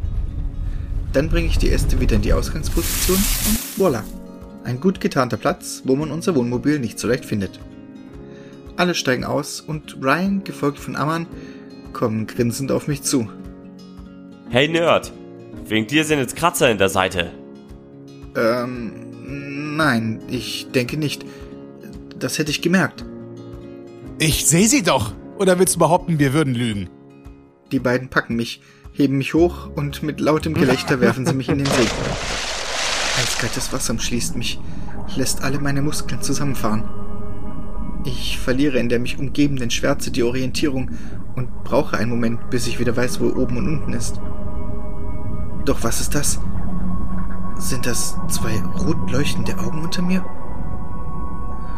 Dann bringe ich die Äste wieder in die Ausgangsposition und voila. Ein gut getarnter Platz, wo man unser Wohnmobil nicht so leicht findet. Alle steigen aus und Ryan, gefolgt von Amman, kommen grinsend auf mich zu. Hey Nerd, wegen dir sind jetzt Kratzer in der Seite. Ähm, nein, ich denke nicht. Das hätte ich gemerkt. Ich sehe sie doch. Oder willst du behaupten, wir würden lügen? Die beiden packen mich, heben mich hoch und mit lautem Gelächter werfen sie mich in den See. Eiskaltes Wasser umschließt mich, lässt alle meine Muskeln zusammenfahren. Ich verliere in der mich umgebenden Schwärze die Orientierung und brauche einen Moment, bis ich wieder weiß, wo oben und unten ist. Doch was ist das? Sind das zwei rot leuchtende Augen unter mir?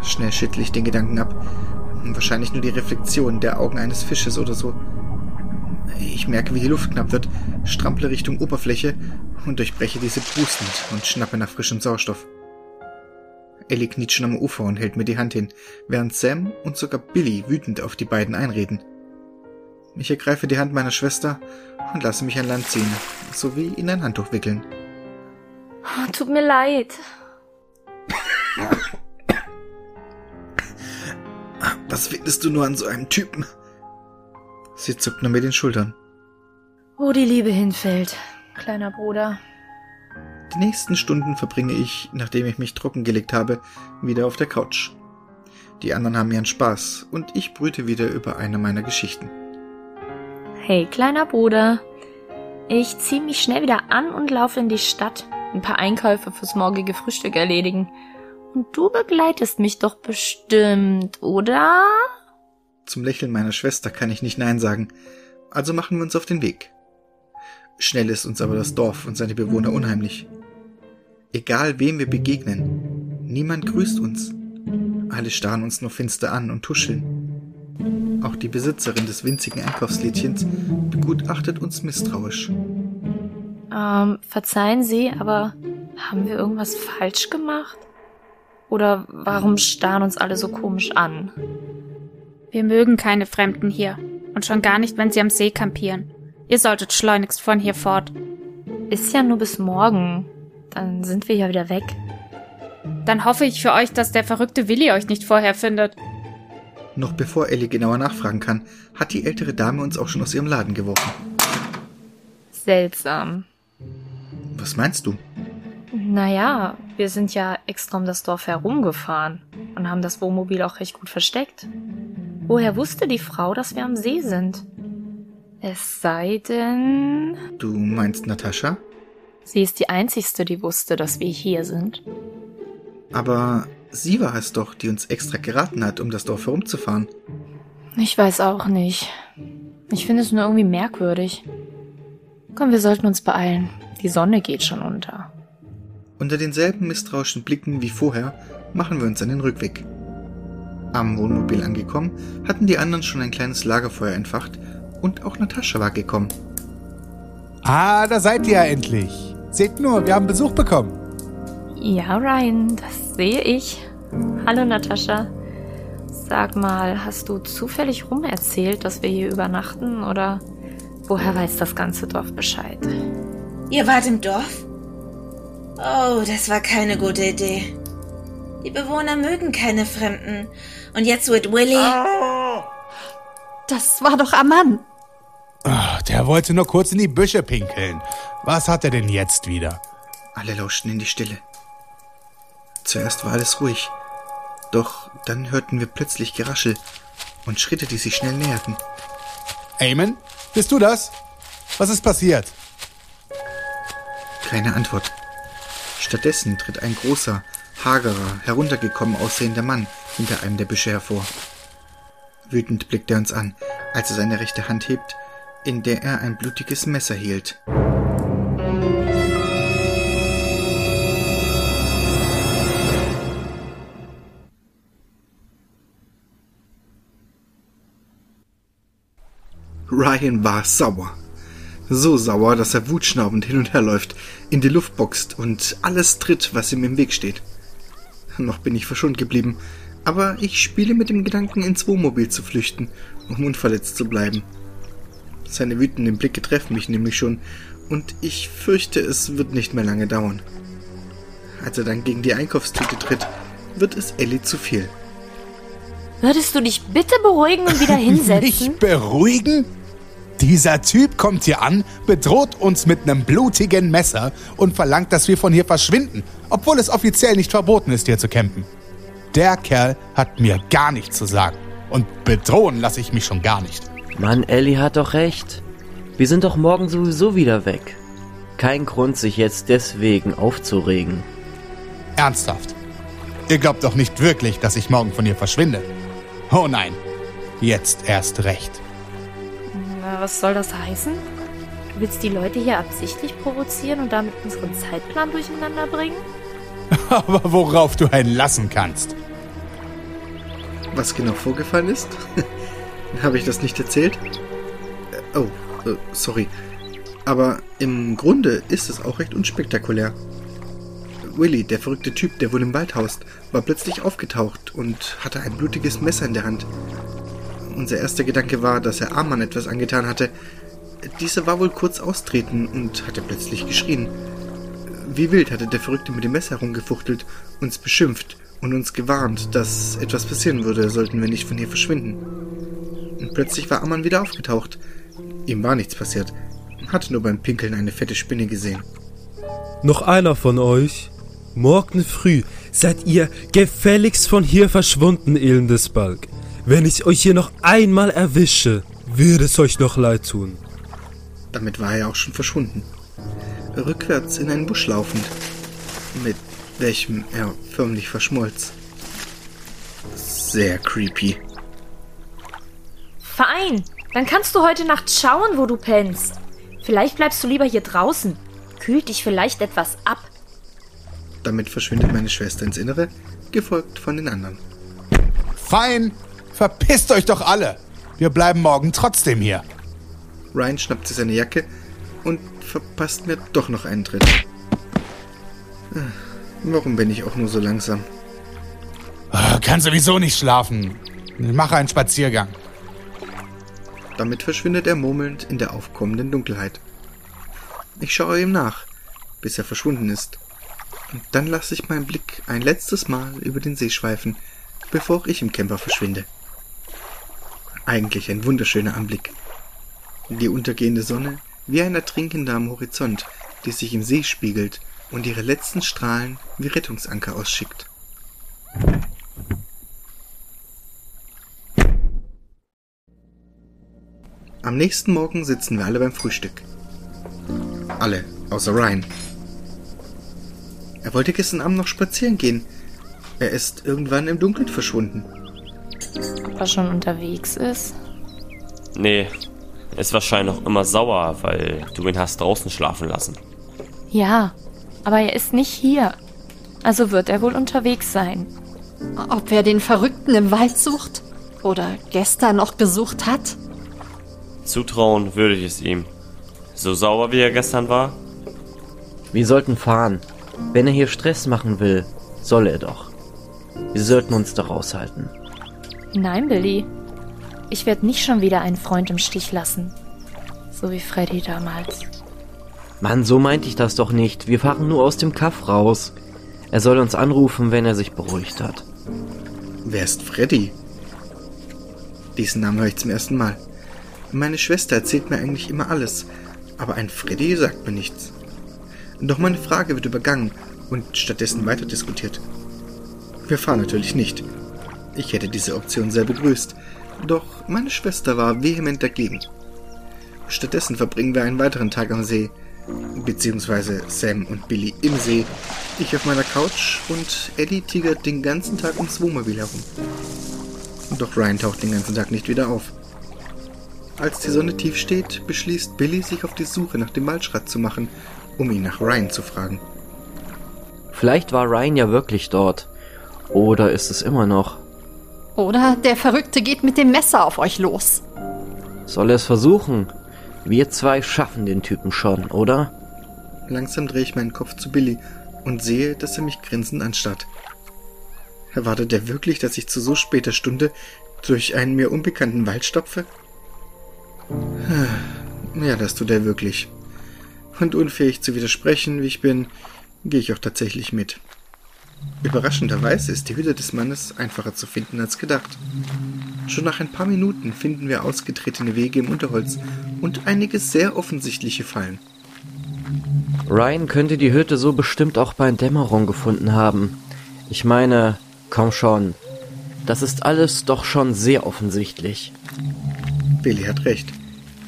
Schnell schüttle ich den Gedanken ab. Wahrscheinlich nur die Reflexion der Augen eines Fisches oder so. Ich merke, wie die Luft knapp wird, strample Richtung Oberfläche und durchbreche diese prustend und schnappe nach frischem Sauerstoff. Ellie kniet schon am Ufer und hält mir die Hand hin, während Sam und sogar Billy wütend auf die beiden einreden. Ich ergreife die Hand meiner Schwester und lasse mich an Land ziehen, sowie in ein Handtuch wickeln. Tut mir leid. Was findest du nur an so einem Typen? Sie zuckt nur mit den Schultern. Wo die Liebe hinfällt, kleiner Bruder. Die nächsten Stunden verbringe ich, nachdem ich mich trockengelegt habe, wieder auf der Couch. Die anderen haben ihren Spaß und ich brüte wieder über eine meiner Geschichten. Hey, kleiner Bruder. Ich zieh mich schnell wieder an und laufe in die Stadt. Ein paar Einkäufe fürs morgige Frühstück erledigen. Und du begleitest mich doch bestimmt, oder? Zum Lächeln meiner Schwester kann ich nicht Nein sagen, also machen wir uns auf den Weg. Schnell ist uns aber das Dorf und seine Bewohner unheimlich. Egal wem wir begegnen, niemand grüßt uns. Alle starren uns nur finster an und tuscheln. Auch die Besitzerin des winzigen Einkaufslädchens begutachtet uns misstrauisch. Ähm, verzeihen Sie, aber haben wir irgendwas falsch gemacht? Oder warum starren uns alle so komisch an? Wir mögen keine Fremden hier. Und schon gar nicht, wenn sie am See kampieren. Ihr solltet schleunigst von hier fort. Ist ja nur bis morgen. Dann sind wir ja wieder weg. Dann hoffe ich für euch, dass der verrückte Willi euch nicht vorher findet. Noch bevor Ellie genauer nachfragen kann, hat die ältere Dame uns auch schon aus ihrem Laden geworfen. Seltsam. Was meinst du? Naja, wir sind ja extra um das Dorf herumgefahren und haben das Wohnmobil auch recht gut versteckt. Woher wusste die Frau, dass wir am See sind? Es sei denn. Du meinst Natascha? Sie ist die Einzigste, die wusste, dass wir hier sind. Aber sie war es doch, die uns extra geraten hat, um das Dorf herumzufahren. Ich weiß auch nicht. Ich finde es nur irgendwie merkwürdig. Komm, wir sollten uns beeilen. Die Sonne geht schon unter. Unter denselben misstrauischen Blicken wie vorher machen wir uns an den Rückweg. Am Wohnmobil angekommen, hatten die anderen schon ein kleines Lagerfeuer entfacht und auch Natascha war gekommen. Ah, da seid ihr ja endlich. Seht nur, wir haben Besuch bekommen. Ja, Ryan, das sehe ich. Hallo, Natascha. Sag mal, hast du zufällig rum erzählt, dass wir hier übernachten oder woher weiß das ganze Dorf Bescheid? Ihr wart im Dorf? Oh, das war keine gute Idee. Die Bewohner mögen keine Fremden. Und jetzt wird Willy. Das war doch Aman. Ah, der wollte nur kurz in die Büsche pinkeln. Was hat er denn jetzt wieder? Alle lauschten in die Stille. Zuerst war alles ruhig, doch dann hörten wir plötzlich Geraschel und Schritte, die sich schnell näherten. Eamon, bist du das? Was ist passiert? Keine Antwort. Stattdessen tritt ein großer, hagerer, heruntergekommen aussehender Mann hinter einem der Büsche hervor. Wütend blickt er uns an, als er seine rechte Hand hebt, in der er ein blutiges Messer hielt. Ryan war sauer. So sauer, dass er wutschnaubend hin und her läuft, in die Luft boxt und alles tritt, was ihm im Weg steht. Noch bin ich verschont geblieben, aber ich spiele mit dem Gedanken, ins Wohnmobil zu flüchten, um unverletzt zu bleiben. Seine wütenden Blicke treffen mich nämlich schon, und ich fürchte, es wird nicht mehr lange dauern. Als er dann gegen die Einkaufstüte tritt, wird es Ellie zu viel. Würdest du dich bitte beruhigen und wieder hinsetzen? Mich beruhigen? Dieser Typ kommt hier an, bedroht uns mit einem blutigen Messer und verlangt, dass wir von hier verschwinden, obwohl es offiziell nicht verboten ist, hier zu campen. Der Kerl hat mir gar nichts zu sagen. Und bedrohen lasse ich mich schon gar nicht. Mann, Ellie hat doch recht. Wir sind doch morgen sowieso wieder weg. Kein Grund, sich jetzt deswegen aufzuregen. Ernsthaft. Ihr glaubt doch nicht wirklich, dass ich morgen von hier verschwinde. Oh nein. Jetzt erst recht. Was soll das heißen? Du willst die Leute hier absichtlich provozieren und damit unseren Zeitplan durcheinander bringen? Aber worauf du einen lassen kannst. Was genau vorgefallen ist? Habe ich das nicht erzählt? Äh, Oh, äh, sorry. Aber im Grunde ist es auch recht unspektakulär. Willy, der verrückte Typ, der wohl im Wald haust, war plötzlich aufgetaucht und hatte ein blutiges Messer in der Hand. Unser erster Gedanke war, dass er Arman etwas angetan hatte. Dieser war wohl kurz austreten und hatte plötzlich geschrien. Wie wild hatte der Verrückte mit dem Messer herumgefuchtelt, uns beschimpft und uns gewarnt, dass etwas passieren würde, sollten wir nicht von hier verschwinden. Und plötzlich war Ammann wieder aufgetaucht. Ihm war nichts passiert, hatte nur beim Pinkeln eine fette Spinne gesehen. Noch einer von euch? Morgen früh seid ihr gefälligst von hier verschwunden, elendes Balk. Wenn ich euch hier noch einmal erwische, wird es euch noch leid tun. Damit war er auch schon verschwunden. Rückwärts in einen Busch laufend, mit welchem er förmlich verschmolz. Sehr creepy. Fein, dann kannst du heute Nacht schauen, wo du pennst. Vielleicht bleibst du lieber hier draußen. Kühlt dich vielleicht etwas ab. Damit verschwindet meine Schwester ins Innere, gefolgt von den anderen. Fein, verpisst euch doch alle. Wir bleiben morgen trotzdem hier. Ryan schnappt sich seine Jacke und verpasst mir doch noch einen Tritt. Ah, Warum bin ich auch nur so langsam? Ah, Kann sowieso nicht schlafen. Ich mache einen Spaziergang. Damit verschwindet er murmelnd in der aufkommenden Dunkelheit. Ich schaue ihm nach, bis er verschwunden ist. Und dann lasse ich meinen Blick ein letztes Mal über den See schweifen, bevor ich im Camper verschwinde. Eigentlich ein wunderschöner Anblick. Die untergehende Sonne wie ein Ertrinkender am Horizont, die sich im See spiegelt und ihre letzten Strahlen wie Rettungsanker ausschickt. Am nächsten Morgen sitzen wir alle beim Frühstück. Alle, außer Ryan. Er wollte gestern Abend noch spazieren gehen. Er ist irgendwann im Dunkeln verschwunden. Ob er schon unterwegs ist? Nee, ist wahrscheinlich noch immer sauer, weil du ihn hast draußen schlafen lassen. Ja, aber er ist nicht hier. Also wird er wohl unterwegs sein. Ob er den Verrückten im Wald sucht? Oder gestern noch gesucht hat? Zutrauen würde ich es ihm. So sauer wie er gestern war? Wir sollten fahren. Wenn er hier Stress machen will, soll er doch. Wir sollten uns da raushalten. Nein, Billy. Ich werde nicht schon wieder einen Freund im Stich lassen. So wie Freddy damals. Mann, so meinte ich das doch nicht. Wir fahren nur aus dem Kaff raus. Er soll uns anrufen, wenn er sich beruhigt hat. Wer ist Freddy? Diesen Namen höre ich zum ersten Mal. Meine Schwester erzählt mir eigentlich immer alles, aber ein Freddy sagt mir nichts. Doch meine Frage wird übergangen und stattdessen weiter diskutiert. Wir fahren natürlich nicht. Ich hätte diese Option sehr begrüßt, doch meine Schwester war vehement dagegen. Stattdessen verbringen wir einen weiteren Tag am See, beziehungsweise Sam und Billy im See, ich auf meiner Couch und Eddie tigert den ganzen Tag ums Wohnmobil herum. Doch Ryan taucht den ganzen Tag nicht wieder auf. Als die Sonne tief steht, beschließt Billy, sich auf die Suche nach dem Waldschrat zu machen, um ihn nach Ryan zu fragen. Vielleicht war Ryan ja wirklich dort. Oder ist es immer noch? Oder der Verrückte geht mit dem Messer auf euch los. Soll er es versuchen? Wir zwei schaffen den Typen schon, oder? Langsam drehe ich meinen Kopf zu Billy und sehe, dass er mich grinsend anstarrt. Erwartet er wirklich, dass ich zu so später Stunde durch einen mir unbekannten Wald stapfe? Ja, das tut er wirklich. Und unfähig zu widersprechen, wie ich bin, gehe ich auch tatsächlich mit. Überraschenderweise ist die Hütte des Mannes einfacher zu finden als gedacht. Schon nach ein paar Minuten finden wir ausgetretene Wege im Unterholz und einige sehr offensichtliche Fallen. Ryan könnte die Hütte so bestimmt auch bei Dämmerung gefunden haben. Ich meine, komm schon. Das ist alles doch schon sehr offensichtlich. Billy hat recht.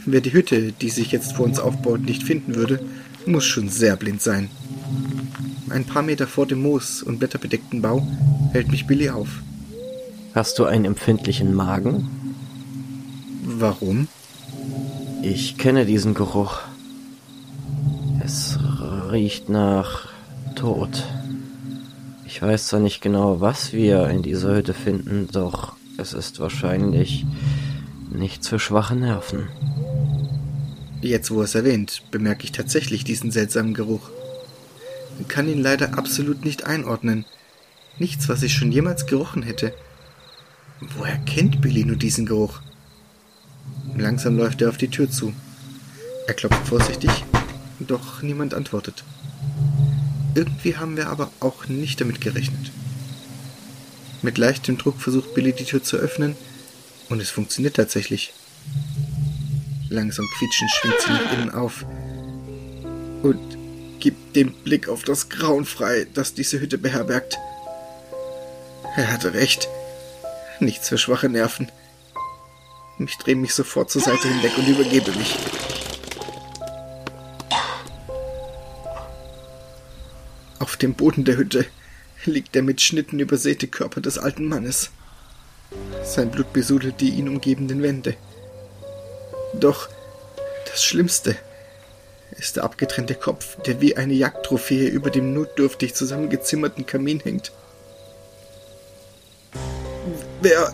Wer die Hütte, die sich jetzt vor uns aufbaut, nicht finden würde, muss schon sehr blind sein. Ein paar Meter vor dem Moos und blätterbedeckten Bau hält mich Billy auf. Hast du einen empfindlichen Magen? Warum? Ich kenne diesen Geruch. Es riecht nach Tod. Ich weiß zwar nicht genau, was wir in dieser Hütte finden, doch es ist wahrscheinlich nichts für schwache Nerven. Jetzt, wo es erwähnt, bemerke ich tatsächlich diesen seltsamen Geruch. Kann ihn leider absolut nicht einordnen. Nichts, was ich schon jemals gerochen hätte. Woher kennt Billy nur diesen Geruch? Langsam läuft er auf die Tür zu. Er klopft vorsichtig, doch niemand antwortet. Irgendwie haben wir aber auch nicht damit gerechnet. Mit leichtem Druck versucht Billy die Tür zu öffnen und es funktioniert tatsächlich. Langsam quietschend schwingt sie nach innen auf und gibt den Blick auf das Grauen frei, das diese Hütte beherbergt. Er hatte recht. Nichts für schwache Nerven. Ich drehe mich sofort zur Seite hinweg und übergebe mich. Auf dem Boden der Hütte liegt der mit Schnitten übersäte Körper des alten Mannes. Sein Blut besudelt die ihn umgebenden Wände. Doch das Schlimmste ist der abgetrennte Kopf, der wie eine Jagdtrophäe über dem notdürftig zusammengezimmerten Kamin hängt. Wer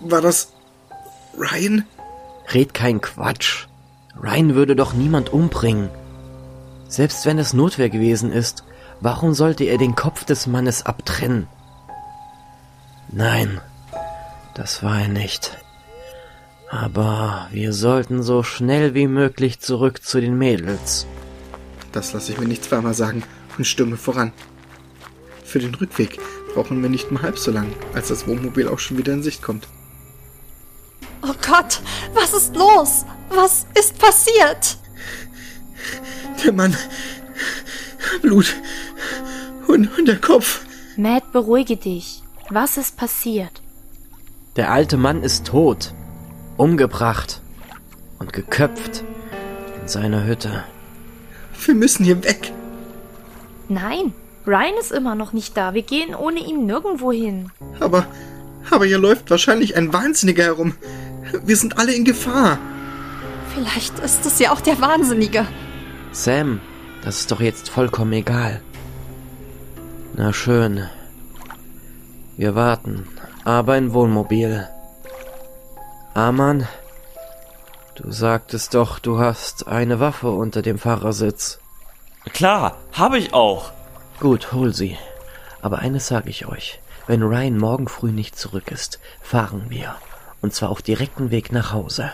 war das? Ryan? Red kein Quatsch. Ryan würde doch niemand umbringen. Selbst wenn es Notwehr gewesen ist, warum sollte er den Kopf des Mannes abtrennen? Nein, das war er nicht. Aber wir sollten so schnell wie möglich zurück zu den Mädels. Das lasse ich mir nicht zweimal sagen und stürme voran. Für den Rückweg brauchen wir nicht mal halb so lang, als das Wohnmobil auch schon wieder in Sicht kommt. Oh Gott, was ist los? Was ist passiert? Der Mann. Blut. Und, und der Kopf. Matt, beruhige dich. Was ist passiert? Der alte Mann ist tot, umgebracht und geköpft in seiner Hütte. Wir müssen hier weg. Nein, Ryan ist immer noch nicht da. Wir gehen ohne ihn nirgendwo hin. Aber, aber hier läuft wahrscheinlich ein Wahnsinniger herum. Wir sind alle in Gefahr. Vielleicht ist es ja auch der Wahnsinnige. Sam, das ist doch jetzt vollkommen egal. Na schön. Wir warten, aber in Wohnmobil. Aman, du sagtest doch, du hast eine Waffe unter dem Fahrersitz. Klar, habe ich auch. Gut, hol sie. Aber eines sage ich euch. Wenn Ryan morgen früh nicht zurück ist, fahren wir. Und zwar auf direkten Weg nach Hause.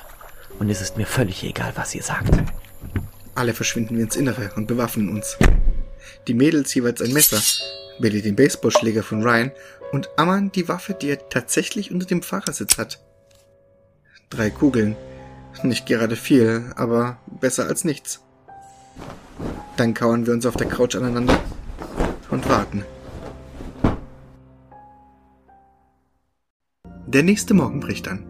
Und es ist mir völlig egal, was ihr sagt. Alle verschwinden wir ins Innere und bewaffnen uns. Die Mädels jeweils ein Messer, Billy den Baseballschläger von Ryan und Amman die Waffe, die er tatsächlich unter dem Fahrersitz hat. Drei Kugeln. Nicht gerade viel, aber besser als nichts. Dann kauern wir uns auf der Couch aneinander und warten. Der nächste Morgen bricht an.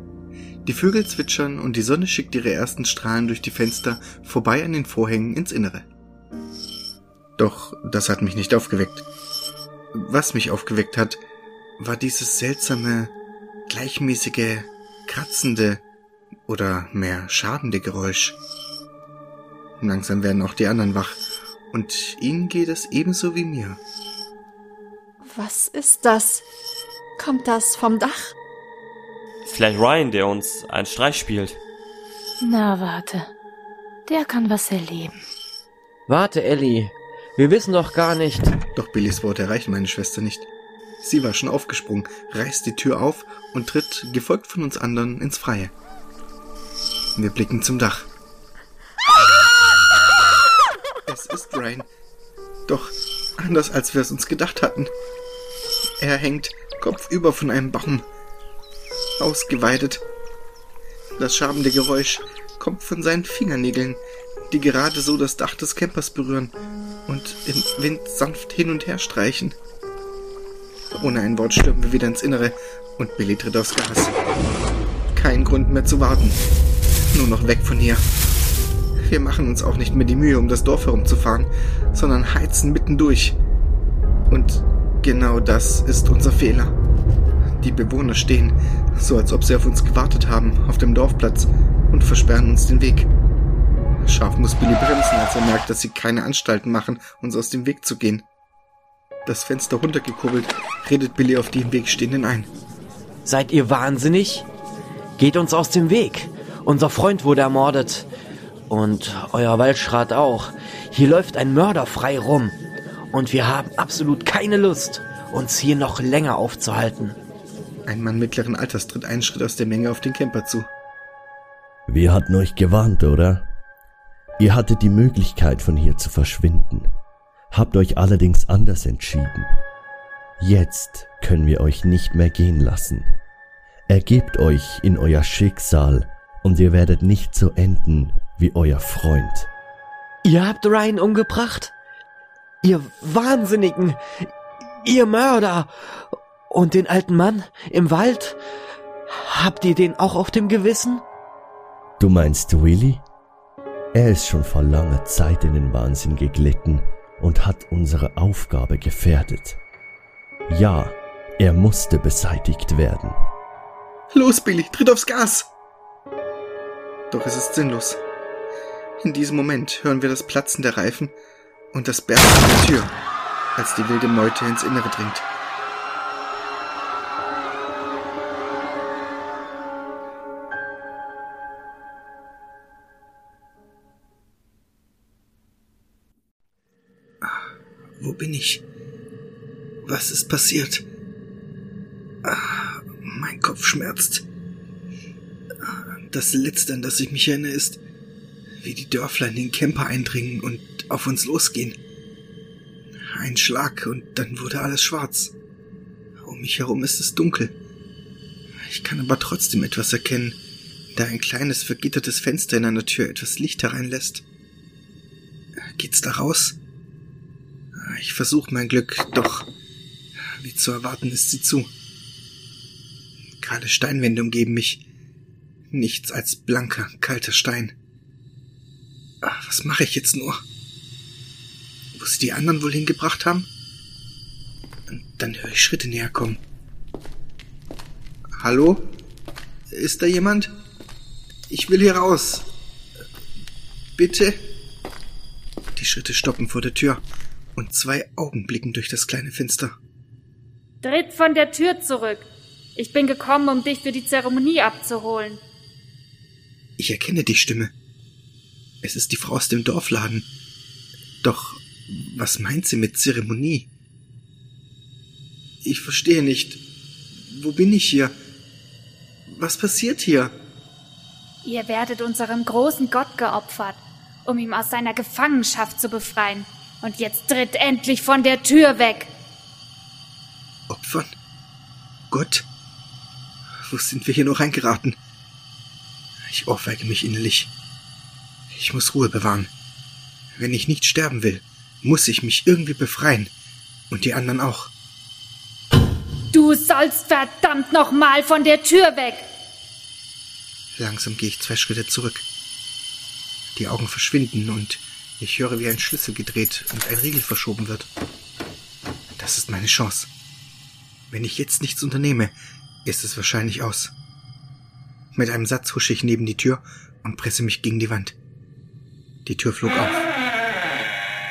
Die Vögel zwitschern und die Sonne schickt ihre ersten Strahlen durch die Fenster vorbei an den Vorhängen ins Innere. Doch das hat mich nicht aufgeweckt. Was mich aufgeweckt hat, war dieses seltsame, gleichmäßige, kratzende oder mehr schadende Geräusch. Langsam werden auch die anderen wach, und ihnen geht es ebenso wie mir. Was ist das? Kommt das vom Dach? Vielleicht Ryan, der uns einen Streich spielt. Na, warte. Der kann was erleben. Warte, Ellie. Wir wissen doch gar nicht. Doch Billys Worte erreichen meine Schwester nicht. Sie war schon aufgesprungen, reißt die Tür auf und tritt, gefolgt von uns anderen, ins Freie. Wir blicken zum Dach. Es ist Ryan. Doch anders als wir es uns gedacht hatten. Er hängt kopfüber von einem Baum. Ausgeweidet. Das schabende Geräusch kommt von seinen Fingernägeln, die gerade so das Dach des Campers berühren und im Wind sanft hin und her streichen. Ohne ein Wort stürmen wir wieder ins Innere und Billy tritt aufs Gas. Kein Grund mehr zu warten. Nur noch weg von hier. Wir machen uns auch nicht mehr die Mühe, um das Dorf herumzufahren, sondern heizen mittendurch. Und genau das ist unser Fehler. Die Bewohner stehen, so als ob sie auf uns gewartet haben, auf dem Dorfplatz und versperren uns den Weg. Scharf muss Billy bremsen, als er merkt, dass sie keine Anstalten machen, uns aus dem Weg zu gehen. Das Fenster runtergekurbelt, redet Billy auf die im Weg Stehenden ein. Seid ihr wahnsinnig? Geht uns aus dem Weg. Unser Freund wurde ermordet. Und euer Waldschrat auch. Hier läuft ein Mörder frei rum. Und wir haben absolut keine Lust, uns hier noch länger aufzuhalten. Ein Mann mittleren Alters tritt einen Schritt aus der Menge auf den Camper zu. Wir hatten euch gewarnt, oder? Ihr hattet die Möglichkeit, von hier zu verschwinden, habt euch allerdings anders entschieden. Jetzt können wir euch nicht mehr gehen lassen. Ergebt euch in euer Schicksal und ihr werdet nicht so enden wie euer Freund. Ihr habt Ryan umgebracht? Ihr Wahnsinnigen! Ihr Mörder! Und den alten Mann im Wald? Habt ihr den auch auf dem Gewissen? Du meinst Willy? Er ist schon vor langer Zeit in den Wahnsinn geglitten und hat unsere Aufgabe gefährdet. Ja, er musste beseitigt werden. Los, Billy, tritt aufs Gas! Doch es ist sinnlos. In diesem Moment hören wir das Platzen der Reifen und das Bersten der Tür, als die wilde Meute ins Innere dringt. Ah, wo bin ich? Was ist passiert? Ah, mein Kopf schmerzt. Das Letzte, an das ich mich erinnere, ist, wie die Dörfler in den Camper eindringen und auf uns losgehen. Ein Schlag und dann wurde alles schwarz. Um mich herum ist es dunkel. Ich kann aber trotzdem etwas erkennen, da ein kleines vergittertes Fenster in einer Tür etwas Licht hereinlässt. Geht's da raus? Ich versuche mein Glück, doch wie zu erwarten ist sie zu. Kahle Steinwände umgeben mich. Nichts als blanker, kalter Stein. Ach, was mache ich jetzt nur? Wo sie die anderen wohl hingebracht haben? Und dann höre ich Schritte näher kommen. Hallo? Ist da jemand? Ich will hier raus. Bitte? Die Schritte stoppen vor der Tür und zwei Augen blicken durch das kleine Fenster. Tritt von der Tür zurück. Ich bin gekommen, um dich für die Zeremonie abzuholen. Ich erkenne die Stimme. Es ist die Frau aus dem Dorfladen. Doch was meint sie mit Zeremonie? Ich verstehe nicht. Wo bin ich hier? Was passiert hier? Ihr werdet unserem großen Gott geopfert, um ihn aus seiner Gefangenschaft zu befreien. Und jetzt tritt endlich von der Tür weg. Opfern? Gott? Wo sind wir hier noch reingeraten? Ich ohrfeige mich innerlich. Ich muss Ruhe bewahren. Wenn ich nicht sterben will, muss ich mich irgendwie befreien. Und die anderen auch. Du sollst verdammt nochmal von der Tür weg! Langsam gehe ich zwei Schritte zurück. Die Augen verschwinden und ich höre, wie ein Schlüssel gedreht und ein Riegel verschoben wird. Das ist meine Chance. Wenn ich jetzt nichts unternehme, ist es wahrscheinlich aus. Mit einem Satz husche ich neben die Tür und presse mich gegen die Wand. Die Tür flog auf.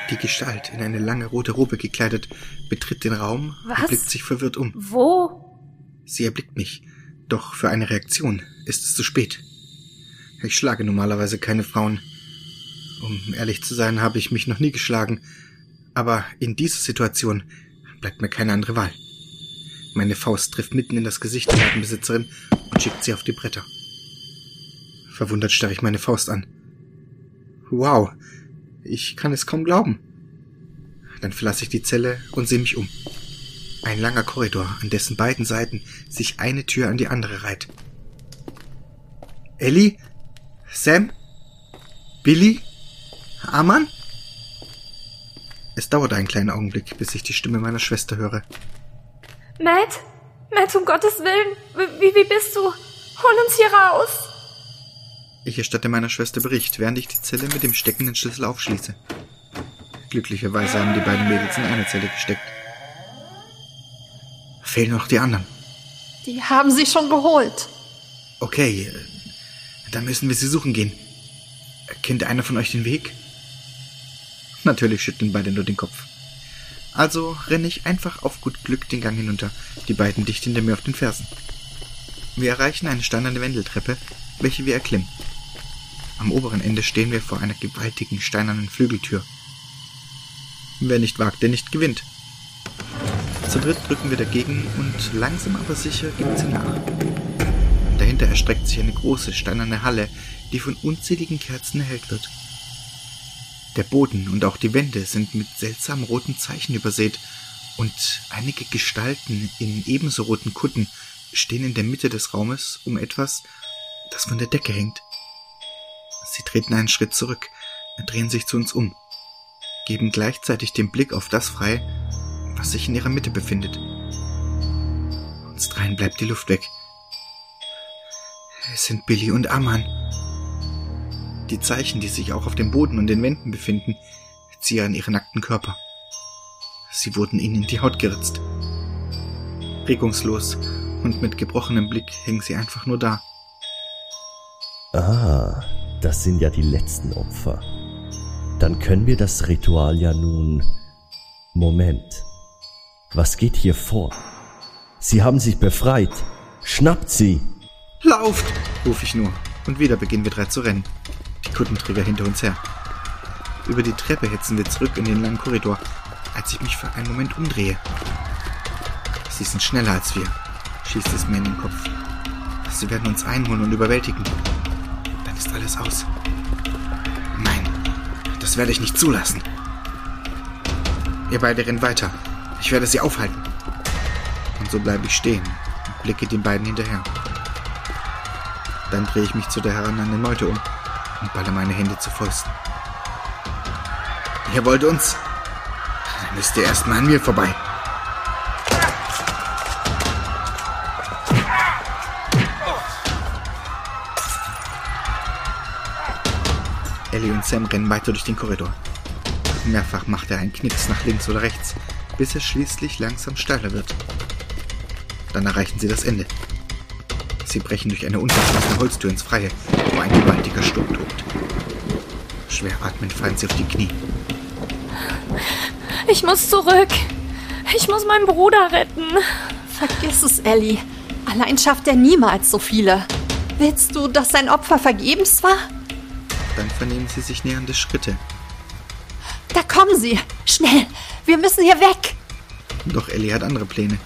Die Gestalt, in eine lange rote Robe gekleidet, betritt den Raum Was? und blickt sich verwirrt um. Wo? Sie erblickt mich, doch für eine Reaktion ist es zu spät. Ich schlage normalerweise keine Frauen. Um ehrlich zu sein, habe ich mich noch nie geschlagen, aber in dieser Situation bleibt mir keine andere Wahl. Meine Faust trifft mitten in das Gesicht der Ladenbesitzerin und schickt sie auf die Bretter. Verwundert starre ich meine Faust an. Wow, ich kann es kaum glauben. Dann verlasse ich die Zelle und sehe mich um. Ein langer Korridor, an dessen beiden Seiten sich eine Tür an die andere reiht. Ellie? Sam? Billy? Aman? Es dauert einen kleinen Augenblick, bis ich die Stimme meiner Schwester höre. Matt? Matt, um Gottes Willen, wie, wie bist du? Hol uns hier raus! Ich erstatte meiner Schwester Bericht, während ich die Zelle mit dem steckenden Schlüssel aufschließe. Glücklicherweise haben die beiden Mädels in eine Zelle gesteckt. Fehlen noch die anderen. Die haben sie schon geholt. Okay, äh, dann müssen wir sie suchen gehen. Kennt einer von euch den Weg? Natürlich schütteln beide nur den Kopf. Also renne ich einfach auf gut Glück den Gang hinunter, die beiden dicht hinter mir auf den Fersen. Wir erreichen eine steinerne Wendeltreppe, welche wir erklimmen. Am oberen Ende stehen wir vor einer gewaltigen steinernen Flügeltür. Wer nicht wagt, der nicht gewinnt. Zu dritt drücken wir dagegen und langsam aber sicher gibt sie nach. Dahinter erstreckt sich eine große steinerne Halle, die von unzähligen Kerzen erhellt wird. Der Boden und auch die Wände sind mit seltsamen roten Zeichen übersät und einige Gestalten in ebenso roten Kutten stehen in der Mitte des Raumes um etwas, das von der Decke hängt. Sie treten einen Schritt zurück, drehen sich zu uns um, geben gleichzeitig den Blick auf das frei, was sich in ihrer Mitte befindet. Uns dreien bleibt die Luft weg. Es sind Billy und Aman. Die Zeichen, die sich auch auf dem Boden und den Wänden befinden, zieren ihre nackten Körper. Sie wurden ihnen in die Haut geritzt. Regungslos und mit gebrochenem Blick hängen sie einfach nur da. Ah, das sind ja die letzten Opfer. Dann können wir das Ritual ja nun. Moment. Was geht hier vor? Sie haben sich befreit. Schnappt sie! Lauft! ruf ich nur. Und wieder beginnen wir drei zu rennen. Die Kuttenträger hinter uns her. Über die Treppe hetzen wir zurück in den langen Korridor. als ich mich für einen Moment umdrehe. Sie sind schneller als wir, schießt es mir in den Kopf. Sie werden uns einholen und überwältigen. Dann ist alles aus. Nein, das werde ich nicht zulassen. Ihr beide rennt weiter. Ich werde sie aufhalten. Und so bleibe ich stehen und blicke den beiden hinterher. Dann drehe ich mich zu der heranrennenden Meute um und balle meine Hände zu Fäusten. Ihr wollt uns? Dann müsst ihr erstmal an mir vorbei. Ellie und Sam rennen weiter durch den Korridor. Mehrfach macht er einen Knicks nach links oder rechts, bis es schließlich langsam steiler wird. Dann erreichen sie das Ende. Sie brechen durch eine unverschlossene Holztür ins Freie, wo ein gewaltiger Sturm tobt. Schwer atmend fallen sie auf die Knie. Ich muss zurück. Ich muss meinen Bruder retten. Vergiss es, Ellie. Allein schafft er niemals so viele. Willst du, dass sein Opfer vergebens war? Dann vernehmen sie sich nähernde Schritte. Da kommen sie. Schnell. Wir müssen hier weg. Doch Ellie hat andere Pläne.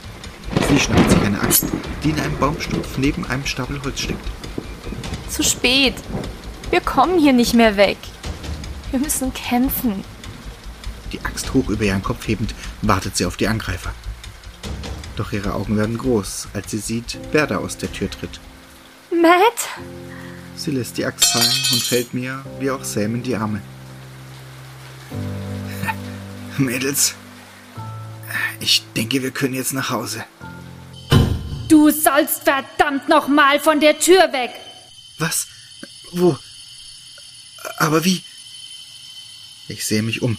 Sie schnappt sich eine Axt, die in einem Baumstumpf neben einem Stapel Holz steckt. Zu spät. Wir kommen hier nicht mehr weg. Wir müssen kämpfen. Die Axt hoch über ihren Kopf hebend, wartet sie auf die Angreifer. Doch ihre Augen werden groß, als sie sieht, wer da aus der Tür tritt. Matt? Sie lässt die Axt fallen und fällt mir, wie auch Sam, in die Arme. Mädels, ich denke, wir können jetzt nach Hause. Du sollst verdammt nochmal von der Tür weg. Was? Wo? Aber wie? Ich sehe mich um.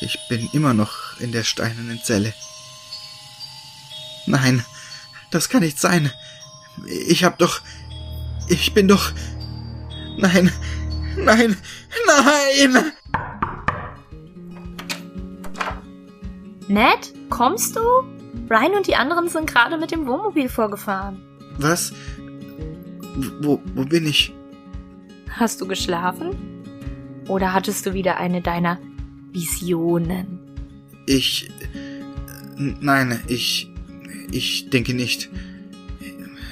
Ich bin immer noch in der steinernen Zelle. Nein, das kann nicht sein. Ich hab doch. Ich bin doch. Nein, nein, nein! Ned, kommst du? Ryan und die anderen sind gerade mit dem Wohnmobil vorgefahren. Was? Wo, wo bin ich? Hast du geschlafen? Oder hattest du wieder eine deiner Visionen? Ich. Nein, ich. Ich denke nicht.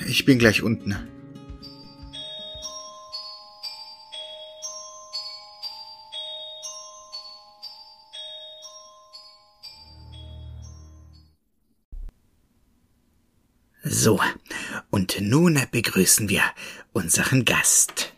Ich bin gleich unten. So, und nun begrüßen wir unseren Gast.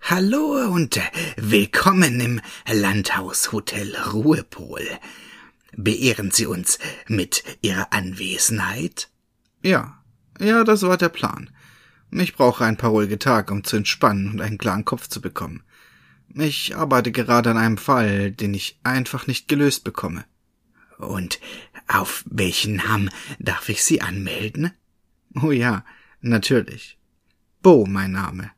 Hallo und willkommen im Landhaushotel Ruhepol. Beehren Sie uns mit Ihrer Anwesenheit? Ja, ja, das war der Plan. Ich brauche ein paar ruhige Tage, um zu entspannen und einen klaren Kopf zu bekommen. Ich arbeite gerade an einem Fall, den ich einfach nicht gelöst bekomme. Und auf welchen Namen darf ich Sie anmelden? Oh ja, natürlich. Bo, mein Name.